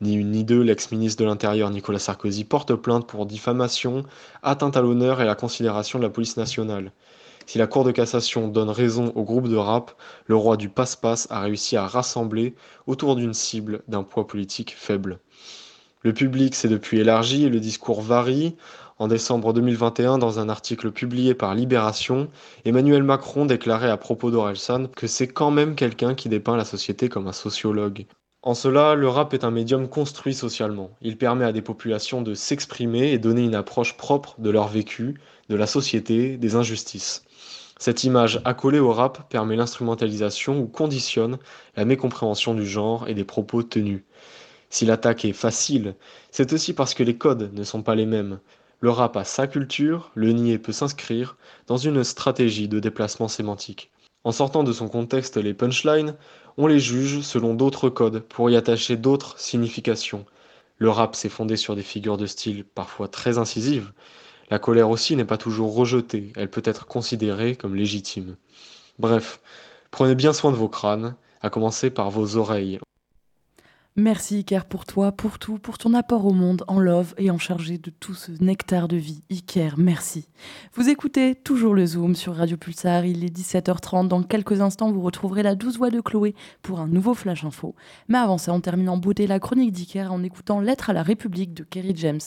Speaker 19: Ni une ni deux, l'ex-ministre de l'Intérieur Nicolas Sarkozy porte plainte pour diffamation, atteinte à l'honneur et à la considération de la police nationale. Si la Cour de cassation donne raison au groupe de rap, le roi du passe-passe a réussi à rassembler autour d'une cible d'un poids politique faible. Le public s'est depuis élargi et le discours varie. En décembre 2021, dans un article publié par Libération, Emmanuel Macron déclarait à propos d'Orelsan que c'est quand même quelqu'un qui dépeint la société comme un sociologue. En cela, le rap est un médium construit socialement. Il permet à des populations de s'exprimer et donner une approche propre de leur vécu, de la société, des injustices. Cette image accolée au rap permet l'instrumentalisation ou conditionne la mécompréhension du genre et des propos tenus. Si l'attaque est facile, c'est aussi parce que les codes ne sont pas les mêmes. Le rap a sa culture, le nier peut s'inscrire dans une stratégie de déplacement sémantique. En sortant de son contexte les punchlines, on les juge selon d'autres codes pour y attacher d'autres significations. Le rap s'est fondé sur des figures de style parfois très incisives. La colère aussi n'est pas toujours rejetée, elle peut être considérée comme légitime. Bref, prenez bien soin de vos crânes, à commencer par vos oreilles.
Speaker 18: Merci Iker pour toi, pour tout, pour ton apport au monde en love et en chargé de tout ce nectar de vie. Iker, merci. Vous écoutez toujours le Zoom sur Radio Pulsar, il est 17h30. Dans quelques instants, vous retrouverez la douce voix de Chloé pour un nouveau Flash Info. Mais avant ça, on termine en beauté la chronique d'Iker en écoutant Lettre à la République de Kerry James.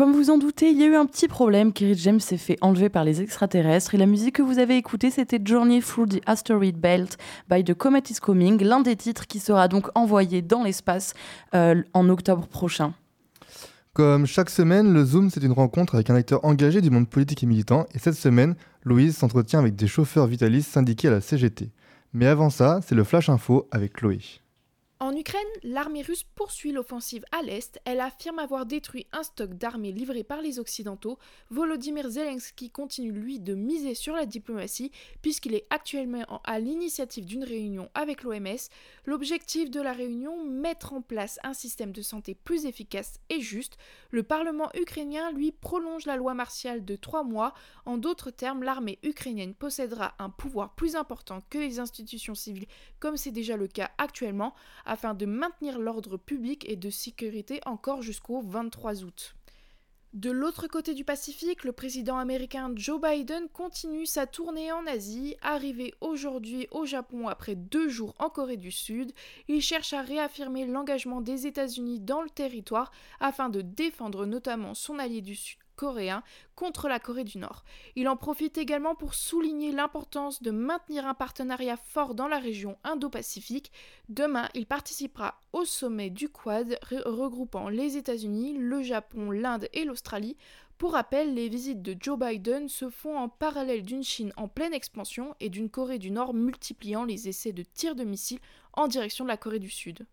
Speaker 18: Comme vous en doutez, il y a eu un petit problème. Kerry James s'est fait enlever par les extraterrestres. Et la musique que vous avez écoutée, c'était Journey Through the Asteroid Belt by The Comet is Coming, l'un des titres qui sera donc envoyé dans l'espace euh, en octobre prochain.
Speaker 13: Comme chaque semaine, le Zoom, c'est une rencontre avec un acteur engagé du monde politique et militant. Et cette semaine, Louise s'entretient avec des chauffeurs vitalistes syndiqués à la CGT. Mais avant ça, c'est le Flash Info avec Chloé.
Speaker 14: En Ukraine, l'armée russe poursuit l'offensive à l'est. Elle affirme avoir détruit un stock d'armées livré par les Occidentaux. Volodymyr Zelensky continue, lui, de miser sur la diplomatie, puisqu'il est actuellement à l'initiative d'une réunion avec l'OMS. L'objectif de la réunion, mettre en place un système de santé plus efficace et juste. Le Parlement ukrainien, lui, prolonge la loi martiale de trois mois. En d'autres termes, l'armée ukrainienne possédera un pouvoir plus important que les institutions civiles, comme c'est déjà le cas actuellement afin de maintenir l'ordre public et de sécurité encore jusqu'au 23 août. De l'autre côté du Pacifique, le président américain Joe Biden continue sa tournée en Asie. Arrivé aujourd'hui au Japon après deux jours en Corée du Sud, il cherche à réaffirmer l'engagement des États-Unis dans le territoire afin de défendre notamment son allié du Sud coréen contre la Corée du Nord. Il en profite également pour souligner l'importance de maintenir un partenariat fort dans la région Indo-Pacifique. Demain, il participera au sommet du Quad regroupant les États-Unis, le Japon, l'Inde et l'Australie. Pour rappel, les visites de Joe Biden se font en parallèle d'une Chine en pleine expansion et d'une Corée du Nord multipliant les essais de tirs de missiles en direction de la Corée du Sud.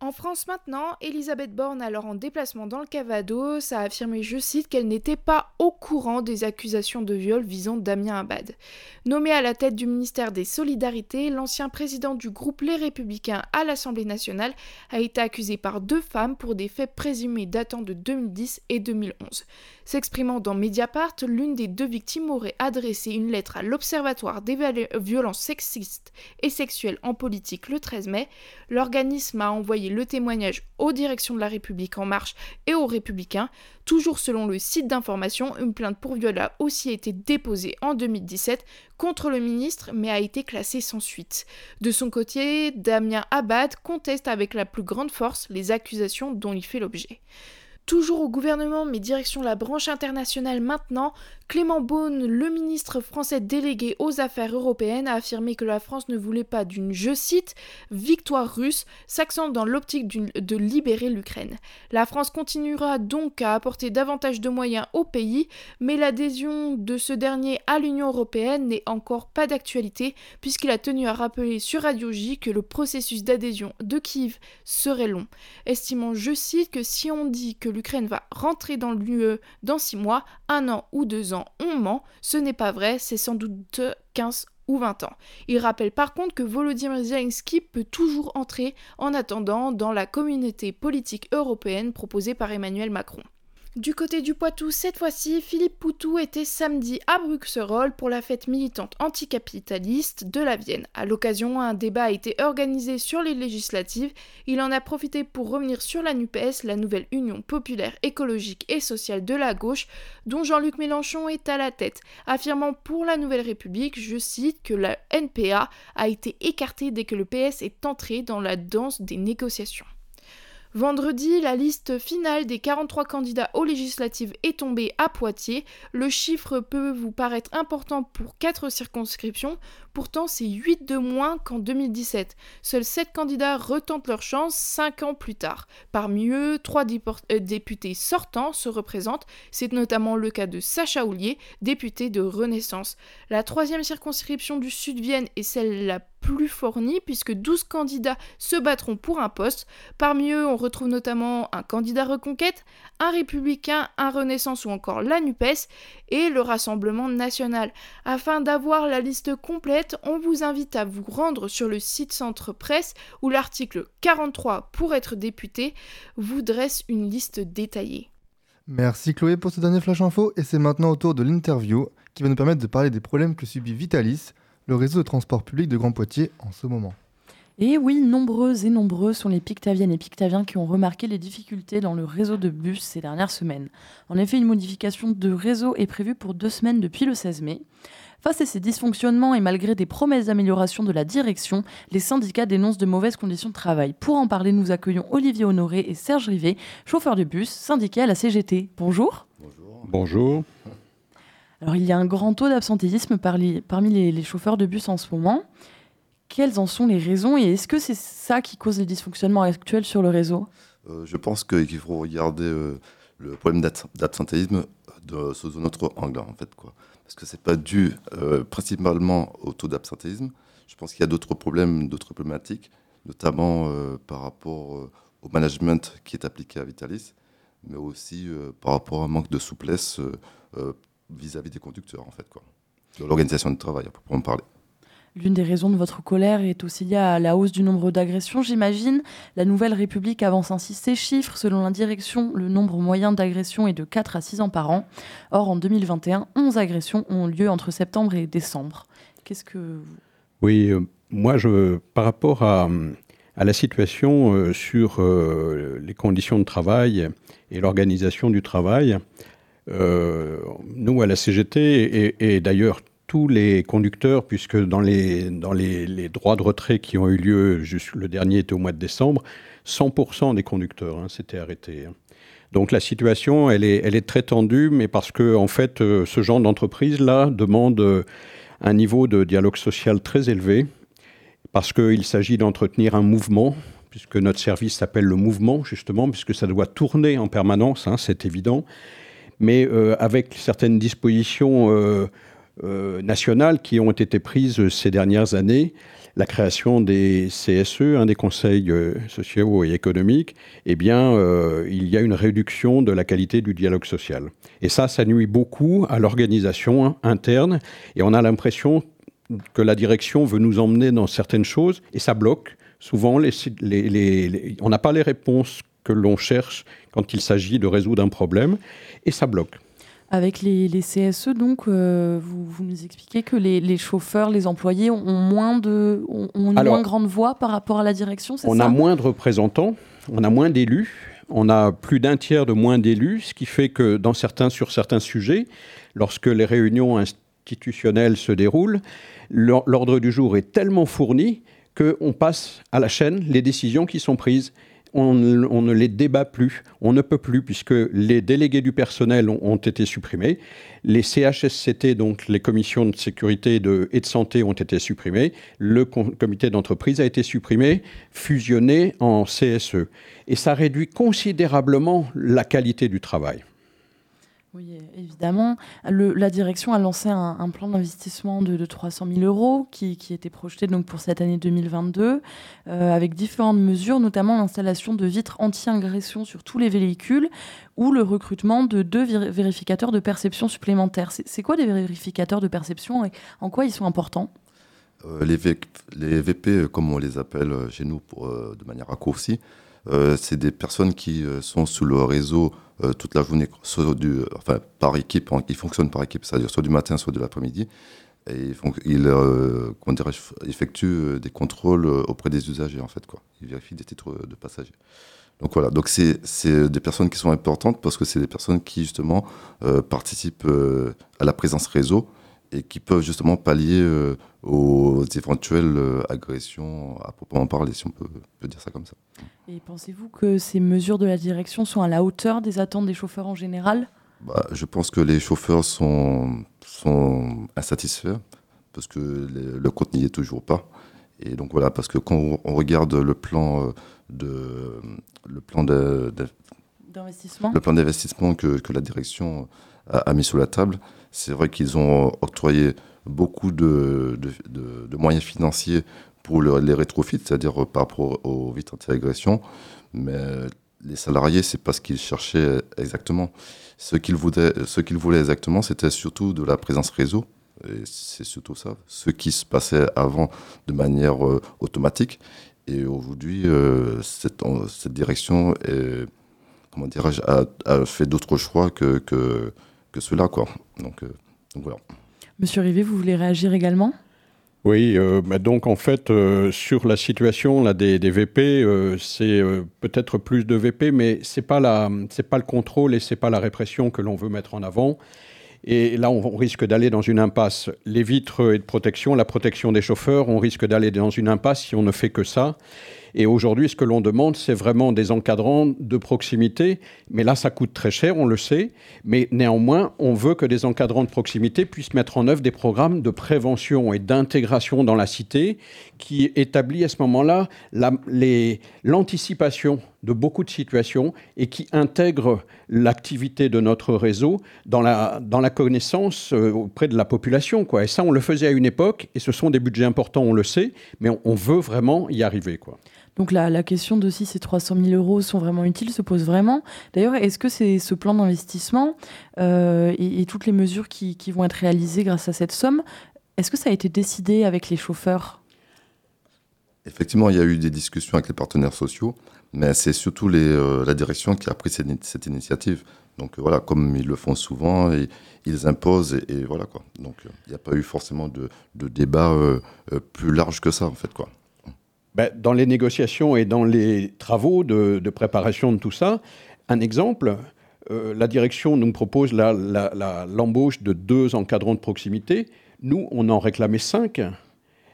Speaker 14: En France maintenant, Elisabeth Borne, alors en déplacement dans le Cavados, a affirmé, je cite, qu'elle n'était pas au courant des accusations de viol visant Damien Abad. Nommé à la tête du ministère des Solidarités, l'ancien président du groupe Les Républicains à l'Assemblée nationale a été accusé par deux femmes pour des faits présumés datant de 2010 et 2011. S'exprimant dans Mediapart, l'une des deux victimes aurait adressé une lettre à l'Observatoire des violences sexistes et sexuelles en politique le 13 mai. L'organisme a envoyé le témoignage aux directions de la République en marche et aux républicains. Toujours selon le site d'information, une plainte pour viol a aussi été déposée en 2017 contre le ministre mais a été classée sans suite. De son côté, Damien Abad conteste avec la plus grande force les accusations dont il fait l'objet. Toujours au gouvernement, mais direction la branche internationale maintenant, Clément Beaune, le ministre français délégué aux affaires européennes, a affirmé que la France ne voulait pas d'une, je cite, victoire russe, s'accent dans l'optique de libérer l'Ukraine. La France continuera donc à apporter davantage de moyens au pays, mais l'adhésion de ce dernier à l'Union européenne n'est encore pas d'actualité, puisqu'il a tenu à rappeler sur Radio J que le processus d'adhésion de Kiev serait long, estimant, je cite, que si on dit que l'Ukraine va rentrer dans l'UE dans six mois, un an ou deux ans, on ment, ce n'est pas vrai, c'est sans doute 15 ou 20 ans. Il rappelle par contre que Volodymyr Zelensky peut toujours entrer en attendant dans la communauté politique européenne proposée par Emmanuel Macron. Du côté du Poitou, cette fois-ci, Philippe Poutou était samedi à Bruxelles pour la fête militante anticapitaliste de la Vienne. À l'occasion, un débat a été organisé sur les législatives. Il en a profité pour revenir sur la NUPES, la nouvelle Union populaire écologique et sociale de la gauche, dont Jean-Luc Mélenchon est à la tête, affirmant pour la Nouvelle République, je cite, que la NPA a été écartée dès que le PS est entré dans la danse des négociations. Vendredi, la liste finale des 43 candidats aux législatives est tombée à Poitiers. Le chiffre peut vous paraître important pour 4 circonscriptions, pourtant c'est 8 de moins qu'en 2017. Seuls 7 candidats retentent leur chance 5 ans plus tard. Parmi eux, 3 euh, députés sortants se représentent, c'est notamment le cas de Sacha Houlier, député de Renaissance. La troisième circonscription du Sud-Vienne est celle la plus fournie puisque 12 candidats se battront pour un poste. Parmi eux, on retrouve notamment un candidat reconquête, un républicain, un renaissance ou encore la NUPES et le Rassemblement national. Afin d'avoir la liste complète, on vous invite à vous rendre sur le site Centre Presse où l'article 43 pour être député vous dresse une liste détaillée.
Speaker 13: Merci Chloé pour ce dernier flash info et c'est maintenant au tour de l'interview qui va nous permettre de parler des problèmes que subit Vitalis, le réseau de transport public de Grand Poitiers en ce moment.
Speaker 18: Et oui, nombreuses et nombreux sont les Pictaviennes et Pictaviens qui ont remarqué les difficultés dans le réseau de bus ces dernières semaines. En effet, une modification de réseau est prévue pour deux semaines depuis le 16 mai. Face à ces dysfonctionnements et malgré des promesses d'amélioration de la direction, les syndicats dénoncent de mauvaises conditions de travail. Pour en parler, nous accueillons Olivier Honoré et Serge Rivet, chauffeurs de bus, syndiqués à la CGT. Bonjour.
Speaker 22: Bonjour. Bonjour.
Speaker 18: Alors, il y a un grand taux d'absentéisme parmi les, chauffeurs de bus en ce moment. Quelles en sont les raisons et est-ce que c'est ça qui cause les dysfonctionnements actuels sur le réseau?
Speaker 22: Euh, Je pense qu'il faut regarder euh, le problème d'absentéisme sous un autre angle, en fait. Quoi. Parce que ce n'est pas dû euh, principalement au taux d'absentéisme. Je pense qu'il y a d'autres problèmes, d'autres problématiques, notamment par rapport au management qui est appliqué à Vitalis, mais aussi par rapport à un manque de souplesse vis-à-vis des conducteurs, en fait, quoi. De l'organisation du travail, pour en parler.
Speaker 18: L'une des raisons de votre colère est aussi liée à la hausse du nombre d'agressions, j'imagine. La Nouvelle République avance ainsi ses chiffres. Selon la direction, le nombre moyen d'agressions est de 4 à 6 ans par an. Or, en 2021, 11 agressions ont lieu entre septembre et décembre. Qu'est-ce que...
Speaker 22: Oui, euh, moi, je, par rapport à, à la situation euh, sur euh, les conditions de travail et l'organisation du travail, euh, nous, à la CGT, et, d'ailleurs tous les conducteurs, puisque dans, les, dans les, droits de retrait qui ont eu lieu, juste, le dernier était au mois de décembre, 100% des conducteurs hein, s'étaient arrêtés. Hein. Donc la situation, elle est, elle est très tendue, mais parce que en fait, euh, ce genre d'entreprise-là demande euh, un niveau de dialogue social très élevé, parce qu'il s'agit d'entretenir un mouvement, puisque notre service s'appelle le mouvement, justement, puisque ça doit tourner en permanence, hein, c'est évident mais euh, avec certaines dispositions euh, nationales qui ont été prises ces dernières années la création des CSE, des conseils euh, sociaux et économiques, eh bien, euh, il y a une réduction de la qualité du dialogue social. Et ça, ça nuit beaucoup à l'organisation interne. Et on a l'impression que la direction veut nous emmener dans certaines choses et ça bloque. Souvent, on n'a pas les réponses que l'on cherche quand il s'agit de résoudre un problème et ça bloque.
Speaker 18: Avec les, CSE, donc, euh, vous, nous expliquez que les, chauffeurs, les employés ont, moins de, ont, une moins grande voix par rapport à la direction,
Speaker 22: c'est On a moins de représentants, on a moins d'élus, on a plus d'un tiers de moins d'élus, ce qui fait que dans certains, sur certains sujets, lorsque les réunions institutionnelles se déroulent, l'ordre du jour est tellement fourni qu'on passe à la chaîne les décisions qui sont prises on, ne les débat plus, on ne peut plus, puisque les délégués du personnel ont, été supprimés, les CHSCT, donc les commissions de sécurité et de santé, ont été supprimées, le comité d'entreprise a été supprimé, fusionné en CSE. Et ça réduit considérablement la qualité du travail.
Speaker 18: Oui, évidemment. la direction a lancé un, plan d'investissement de, 300 000 euros qui, était projeté donc pour cette année 2022, euh, avec différentes mesures, notamment l'installation de vitres anti-ingression sur tous les véhicules ou le recrutement de deux vérificateurs de perception supplémentaires. C'est quoi des vérificateurs de perception et en quoi ils sont importants?
Speaker 23: Euh, les, VP, comme on les appelle chez nous euh, de manière raccourcie, c'est des personnes qui sont sous le réseau euh, toute la journée, soit du, enfin, par équipe, ils fonctionnent par équipe, c'est-à-dire soit du matin, soit de l'après-midi. Et ils, euh, effectuent euh, des contrôles auprès des usagers, en fait. Quoi. Ils vérifient des titres de passagers. Donc voilà, donc c'est des personnes qui sont importantes parce que c'est des personnes qui justement participent à la présence réseau et qui peuvent justement pallier aux éventuelles agressions à proprement parler, si on peut, peut dire ça comme ça.
Speaker 18: Et pensez-vous que ces mesures de la direction sont à la hauteur des attentes des chauffeurs en général?
Speaker 23: Bah, Je pense que les chauffeurs sont, sont insatisfaits parce que le compte n'y est toujours pas. Et donc voilà, parce que quand on regarde le plan euh, de le plan
Speaker 18: d'investissement,
Speaker 23: le plan d'investissement que, que, la direction a, mis sur la table, c'est vrai qu'ils ont octroyé beaucoup de, moyens financiers pour les rétrofits, c'est-à-dire par rapport aux vitres anti-agression. Mais les salariés, c'est pas ce qu'ils cherchaient exactement. Ce qu'ils voulaient, exactement, c'était surtout de la présence réseau. Et c'est surtout ça. Ce qui se passait avant de manière euh, automatique. Et aujourd'hui, euh, cette, direction a, fait d'autres choix que, que cela. Quoi. Donc, euh, donc voilà.
Speaker 18: Monsieur Rivet, vous voulez réagir également?
Speaker 22: Oui, euh, bah donc en fait, euh, sur la situation là, des, VP, euh, c'est peut-être plus de VP, mais ce n'est pas, pas le contrôle et ce n'est pas la répression que l'on veut mettre en avant. Et là, on, risque d'aller dans une impasse. Les vitres et de protection, la protection des chauffeurs, on risque d'aller dans une impasse si on ne fait que ça. Et aujourd'hui, ce que l'on demande, c'est vraiment des encadrants de proximité. Mais là, ça coûte très cher, on le sait. Mais néanmoins, on veut que des encadrants de proximité puissent mettre en œuvre des programmes de prévention et d'intégration dans la cité qui établit à ce moment-là l'anticipation de beaucoup de situations et qui intègre l'activité de notre réseau dans la, dans la connaissance euh, auprès de la population. Et ça, on le faisait à une époque, et ce sont des budgets importants, on le sait, mais on, on veut vraiment y arriver. Quoi.
Speaker 18: Donc la, question de si ces 300 000 euros sont vraiment utiles se pose vraiment. D'ailleurs, est-ce que c'est ce plan d'investissement euh, et, toutes les mesures qui, vont être réalisées grâce à cette somme, est-ce que ça a été décidé avec les chauffeurs?
Speaker 23: Effectivement, il y a eu des discussions avec les partenaires sociaux, mais c'est surtout euh, la direction qui a pris cette, initiative. Donc voilà, comme ils le font souvent, ils imposent et, voilà quoi. Donc il n'y a pas eu forcément de, débat euh, plus large que ça en fait quoi.
Speaker 22: Ben, dans les négociations et dans les travaux de, préparation de tout ça, un exemple, euh, la direction nous propose l'embauche de deux encadrants de proximité. Nous, on en réclamait cinq.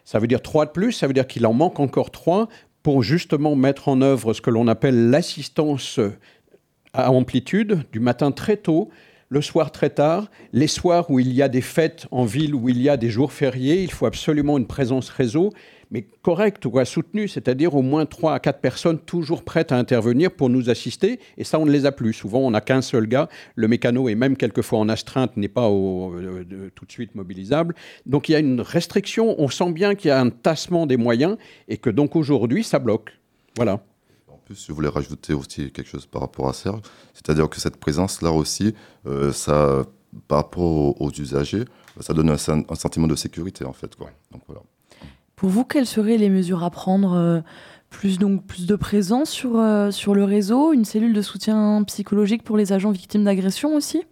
Speaker 22: Ça veut dire trois de plus, ça veut dire qu'il en manque encore trois pour justement mettre en œuvre ce que l'on appelle l'assistance à amplitude du matin très tôt, le soir très tard, les soirs où il y a des fêtes en ville, où il y a des jours fériés, il faut absolument une présence réseau mais correcte, ou soutenue, c'est-à-dire au moins 3 à 4 personnes toujours prêtes à intervenir pour nous assister. Et ça, on ne les a plus. Souvent, on n'a qu'un seul gars. Le mécano, et même quelquefois en astreinte, n'est pas euh, tout de suite mobilisable. Donc il y a une restriction. On sent bien qu'il y a un tassement des moyens et que donc aujourd'hui, ça bloque. Voilà.
Speaker 23: En plus, je voulais rajouter aussi quelque chose par rapport à Serge, c'est-à-dire que cette présence-là aussi, euh, ça, par rapport aux, usagers, ça donne un, sentiment de sécurité en fait. Quoi. Donc, voilà.
Speaker 18: Pour vous, quelles seraient les mesures à prendre euh, plus, donc, plus de présence sur, euh, sur le réseau, une cellule de soutien psychologique pour les agents victimes d'agression aussi?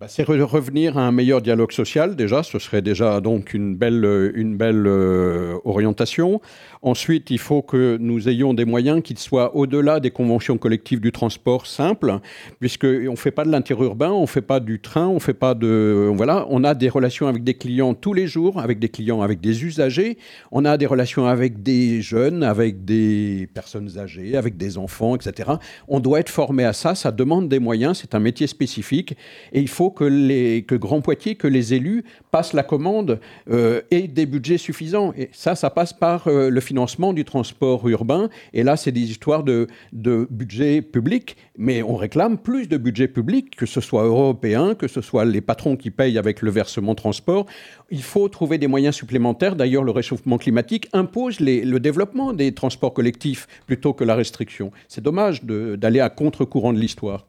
Speaker 22: Bah, c'est revenir à un meilleur dialogue social déjà, ce serait déjà donc une belle, une belle euh, orientation. Ensuite, il faut que nous ayons des moyens qui soient au-delà des conventions collectives du transport simple, puisqu'on ne fait pas de l'interurbain, on ne fait pas du train, on fait pas de... Voilà, on a des relations avec des clients tous les jours, avec des clients, avec des usagers, on a des relations avec des jeunes, avec des personnes âgées, avec des enfants, etc. On doit être formé à ça, ça demande des moyens, c'est un métier spécifique, et il faut que, les, que Grand Poitiers, que les élus passent la commande euh, et des budgets suffisants. Et ça, ça passe par euh, le financement du transport urbain. Et là, c'est des histoires de, budget public, mais on réclame plus de budget public, que ce soit européen, que ce soit les patrons qui payent avec le versement transport. Il faut trouver des moyens supplémentaires. D'ailleurs, le réchauffement climatique impose le développement des transports collectifs plutôt que la restriction. C'est dommage d'aller à contre-courant de l'histoire.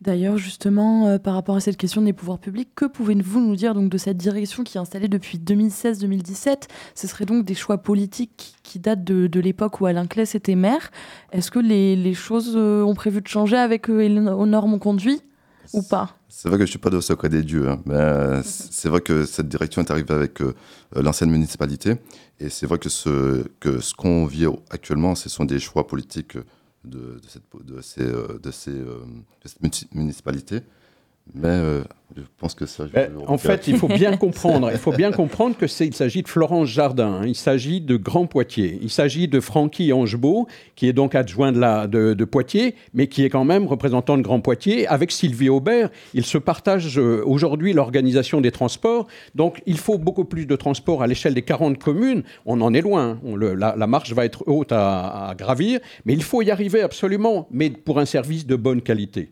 Speaker 18: D'ailleurs, justement, euh, par rapport à cette question des pouvoirs publics, que pouvez-vous nous dire donc de cette direction qui est installée depuis 2016-2017 Ce serait donc des choix politiques qui datent de, l'époque où Alain Claes était maire. Est-ce que les, choses euh, ont prévu de changer avec eux et aux normes conduit ou pas?
Speaker 23: C'est vrai que je ne suis pas de secret des dieux, hein, mais c'est vrai que cette direction est arrivée avec euh, l'ancienne municipalité. Et c'est vrai que ce qu'on ce qu'on vit actuellement, ce sont des choix politiques de, cette, de, ces, euh, de, ces, euh, de cette municipalité. Mais euh, je pense que ça.
Speaker 22: Ben, en fait, il faut bien comprendre. Il faut bien comprendre que c'est. Il s'agit de Florence Jardin. Hein. il s'agit de Grand Poitiers. Il s'agit de Francky Angebeau, qui est donc adjoint de, la, de, de, Poitiers, mais qui est quand même représentant de Grand Poitiers. Avec Sylvie Aubert, ils se partagent euh, aujourd'hui l'organisation des transports. Donc, il faut beaucoup plus de transports à l'échelle des 40 communes. On en est loin. On le, la, marche va être haute à, à gravir, mais il faut y arriver absolument, mais pour un service de bonne qualité.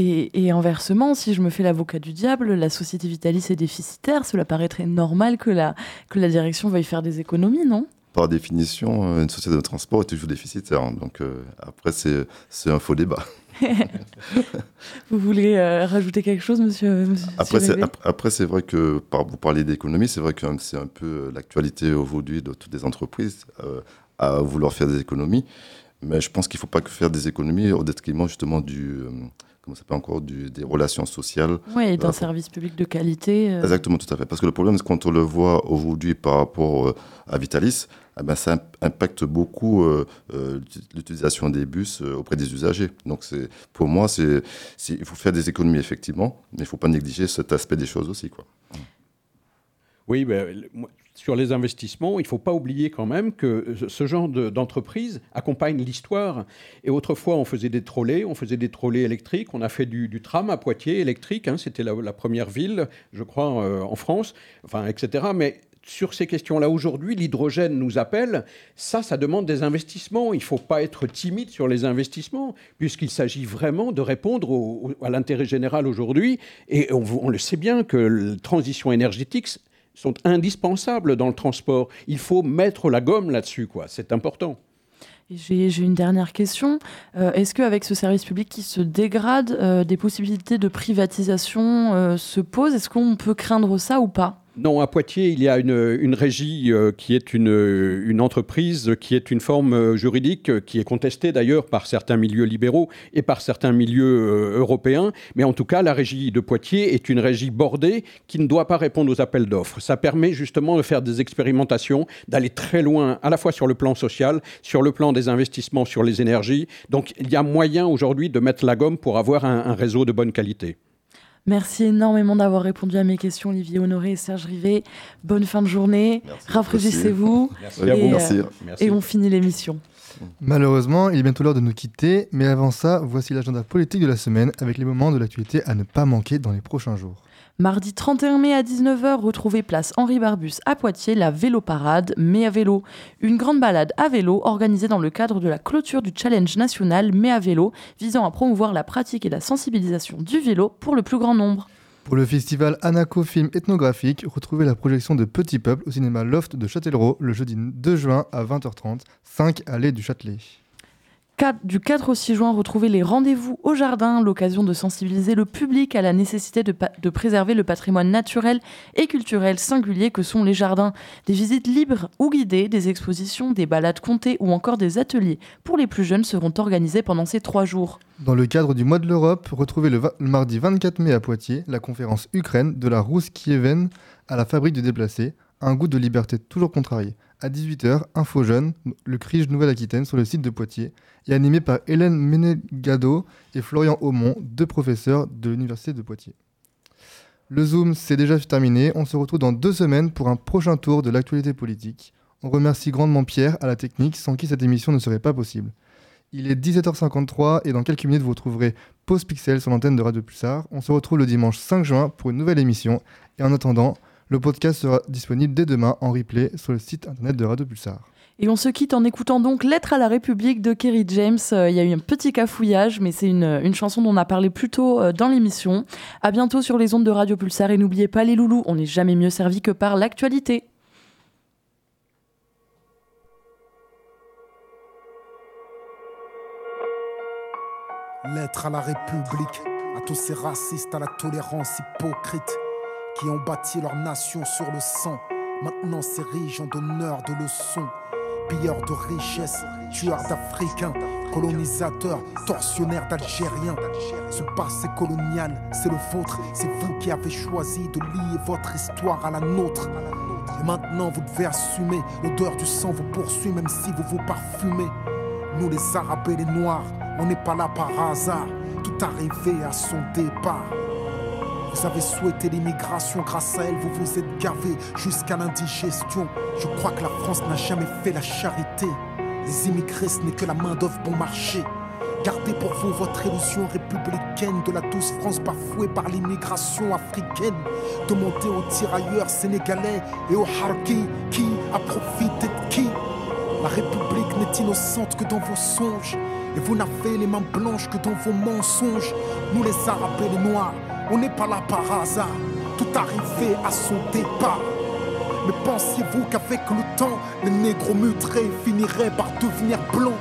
Speaker 18: Et, inversement, si je me fais l'avocat du diable, la société Vitalis est déficitaire, cela paraîtrait normal que la, que la direction veuille faire des économies, non?
Speaker 23: Par définition, euh, une société de transport est toujours déficitaire. Hein. donc euh, après, c'est un faux débat.
Speaker 18: vous voulez euh, rajouter quelque chose, monsieur,
Speaker 23: Après, c'est vrai que par, vous parlez d'économie, c'est vrai que c'est un peu l'actualité aujourd'hui de toutes les entreprises à vouloir faire des économies. Mais je pense qu'il ne faut pas que faire des économies au détriment justement du comment ça s'appelle encore, des relations sociales.
Speaker 18: Oui, et d'un service public de qualité.
Speaker 23: Euh. Exactement, tout à fait. Parce que le problème, c'est quand on le voit aujourd'hui par rapport euh, à Vitalis, eh ben, ça impacte beaucoup euh, l'utilisation des bus auprès des usagers. Donc, pour moi, c'est, il faut faire des économies, effectivement, mais il ne faut pas négliger cet aspect des choses aussi. Quoi.
Speaker 22: Oui, ben, sur les investissements, il ne faut pas oublier quand même que ce genre d'entreprise accompagne l'histoire. Et autrefois, on faisait des trolley, on faisait des trolley électriques, on a fait du, tram à Poitiers électrique, hein, c'était la, première ville, je crois, euh, en France, enfin, etc. Mais sur ces questions-là aujourd'hui, l'hydrogène nous appelle. Ça, ça demande des investissements. Il ne faut pas être timide sur les investissements, puisqu'il s'agit vraiment de répondre à l'intérêt général aujourd'hui. Et on, le sait bien que la transition énergétique, sont indispensables dans le transport. Il faut mettre la gomme là-dessus, quoi. C'est important.
Speaker 18: J'ai une dernière question. Euh, est-ce qu'avec ce service public qui se dégrade, euh, des possibilités de privatisation euh, se posent? Est-ce qu'on peut craindre ça ou pas?
Speaker 22: Non, à Poitiers, il y a une, régie euh, qui est une, entreprise, qui est une forme euh, juridique, euh, qui est contestée d'ailleurs par certains milieux libéraux et par certains milieux européens. Mais en tout cas, la régie de Poitiers est une régie bordée qui ne doit pas répondre aux appels d'offres. Ça permet justement de faire des expérimentations, d'aller très loin, à la fois sur le plan social, sur le plan des investissements sur les énergies. Donc il y a moyen aujourd'hui de mettre la gomme pour avoir un réseau de bonne qualité.
Speaker 18: Merci énormément d'avoir répondu à mes questions, Olivier Honoré et Serge Rivet. Bonne fin de journée. Rafraîchissez-vous.
Speaker 23: Merci. Et, Merci.
Speaker 18: et on finit l'émission.
Speaker 13: Malheureusement, il est bientôt l'heure de nous quitter, mais avant ça, voici l'agenda politique de la semaine avec les moments de l'actualité à ne pas manquer dans les prochains jours.
Speaker 18: Mardi 31 mai à 19h, retrouvez place Henri Barbus à Poitiers la vélo parade Mais à vélo. Une grande balade à vélo organisée dans le cadre de la clôture du challenge national Mais à vélo, visant à promouvoir la pratique et la sensibilisation du vélo pour le plus grand nombre.
Speaker 13: Pour le festival Anaco Film Ethnographique, retrouvez la projection de Petit Peuple au cinéma Loft de Châtellerault le jeudi 2 juin à 20h30, 5 allées du Châtelet.
Speaker 18: Du 4 au 6 juin, retrouvez les rendez-vous au jardin, l'occasion de sensibiliser le public à la nécessité de, préserver le patrimoine naturel et culturel singulier que sont les jardins. Des visites libres ou guidées, des expositions, des balades comptées ou encore des ateliers pour les plus jeunes seront organisés pendant ces trois jours.
Speaker 13: Dans le cadre du mois de l'Europe, retrouvez le, mardi 24 mai à Poitiers la conférence Ukraine de la Rousse Kieven à la fabrique de déplacés, un goût de liberté toujours contrarié. À 18h, Info Jeune, le CRIJ Nouvelle-Aquitaine sur le site de Poitiers, et animé par Hélène Ménégado et Florian Aumont, deux professeurs de l'Université de Poitiers. Le Zoom, c'est déjà terminé. On se retrouve dans deux semaines pour un prochain tour de l'actualité politique. On remercie grandement Pierre à la technique, sans qui cette émission ne serait pas possible. Il est 17h53 et dans quelques minutes, vous retrouverez Pause Pixel sur l'antenne de Radio Pulsar. On se retrouve le dimanche 5 juin pour une nouvelle émission. Et en attendant, le podcast sera disponible dès demain en replay sur le site internet de Radio Pulsar.
Speaker 18: Et on se quitte en écoutant donc Lettre à la République de Kerry James. Euh, il y a eu un petit cafouillage, mais c'est une, une, chanson dont on a parlé plus tôt euh, dans l'émission. À bientôt sur les ondes de Radio Pulsar et n'oubliez pas les loulous, on n'est jamais mieux servi que par l'actualité.
Speaker 24: Lettre à la République, à tous ces racistes, à la tolérance hypocrite qui ont bâti leur nation sur le sang, maintenant s'érigent en donneurs de leçons. Pilleurs de richesses, tueurs d'Africains, colonisateurs, tortionnaires d'Algériens. Ce passé colonial, c'est le vôtre, c'est vous qui avez choisi de lier votre histoire à la nôtre. Et maintenant vous devez assumer, l'odeur du sang vous poursuit même si vous vous parfumez. Nous les Arabes et les Noirs, on n'est pas là par hasard, tout arrivé à son départ. Vous avez souhaité l'immigration, grâce à elle, vous vous êtes gavé jusqu'à l'indigestion. Je crois que la France n'a jamais fait la charité. Les immigrés, ce n'est que la main-d'œuvre bon marché. Gardez pour vous votre illusion républicaine de la douce France bafouée par l'immigration africaine. Demandez aux tirailleurs sénégalais et aux harkis qui a profité de qui. La République n'est innocente que dans vos songes. Et vous n'avez les mains blanches que dans vos mensonges. Nous les Arabes et les Noirs, on n'est pas là par hasard, tout arrivé à son départ. Mais pensiez-vous qu'avec le temps, les négros mutrés finiraient par devenir blancs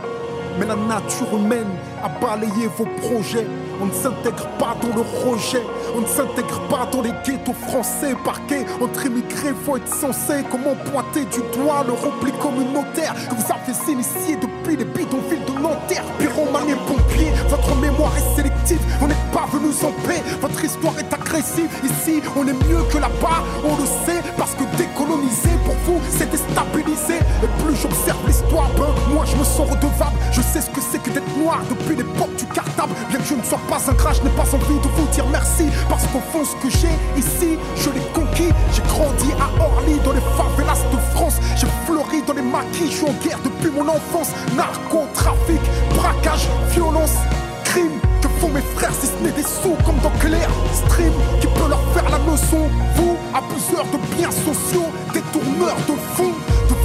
Speaker 24: Mais la nature humaine a balayé vos projets. On ne s'intègre pas dans le rejet, on ne s'intègre pas dans les ghettos français parqués. Entre immigrés, faut être censé comment pointer du doigt le repli communautaire que vous avez initié depuis les bidonvilles de Nanterre. Pyromane et pompiers, votre mémoire est sélective, on n'est pas venus en paix. Votre histoire est agressive, ici on est mieux que là-bas, on le sait, parce que décoloniser pour vous c'est déstabiliser. Et plus j'observe l'histoire, ben moi je me sens redevable. Je sais ce que c'est que d'être noir depuis l'époque du cartable. Bien que je ne sois pas un crash, n'ai pas envie de vous dire merci. Parce qu'au fond, ce que j'ai ici, je l'ai conquis. J'ai grandi à Orly, dans les favelas de France. J'ai fleuri dans les maquis, je suis en guerre depuis mon enfance. Narcotrafic, braquage, violence, crime. Que font mes frères si ce n'est des sous comme dans Claire Stream qui peut leur faire la leçon Vous, abuseurs de biens sociaux, détourneurs de fonds,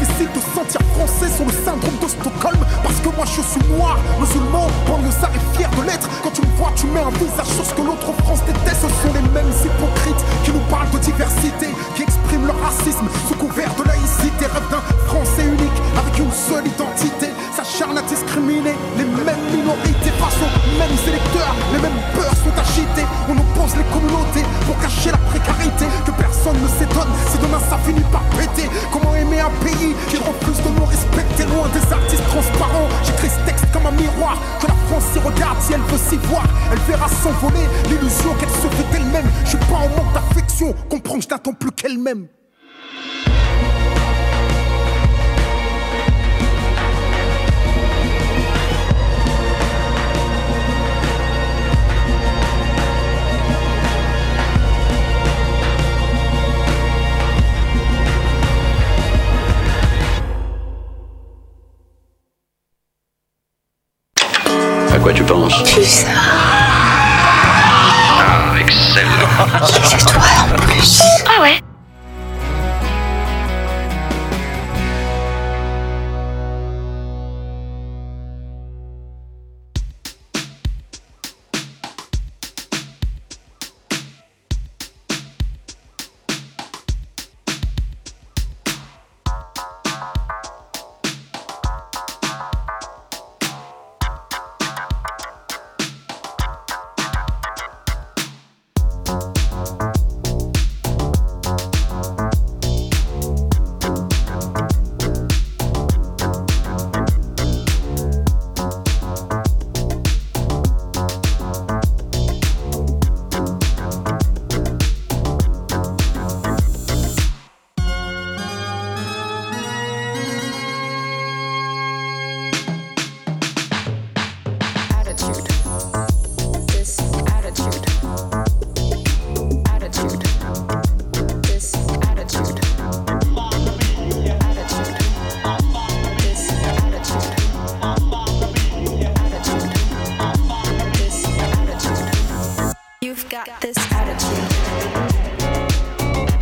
Speaker 24: De sentir français sur le syndrome de Stockholm. Parce que moi je suis noir, musulman, banlieusard et fier de l'être. Quand tu me vois tu mets un visage sur ce que l'autre France déteste. Ce sont les mêmes hypocrites qui nous parlent de diversité Qui expriment leur racisme sous couvert de laïcité. Rêve d'un français unique avec une seule identité. S'acharne à discriminer les mêmes minorités sont mêmes électeurs, les mêmes peurs sont agitées. On oppose les communautés pour cacher la précarité. Que personne ne s'étonne si demain ça finit par péter. Comment aimer un pays qui refuse de nous respecter loin des artistes transparents? J'écris ce texte comme un miroir. Que la France y regarde si elle veut s'y voir. Elle verra s'envoler l'illusion qu'elle se fait d'elle-même. Je suis pas en manque d'affection, comprends que je n'attends plus qu'elle-même.
Speaker 25: quoi tu penses
Speaker 26: Pizza.
Speaker 25: Ah, excellent.
Speaker 26: Il est toi.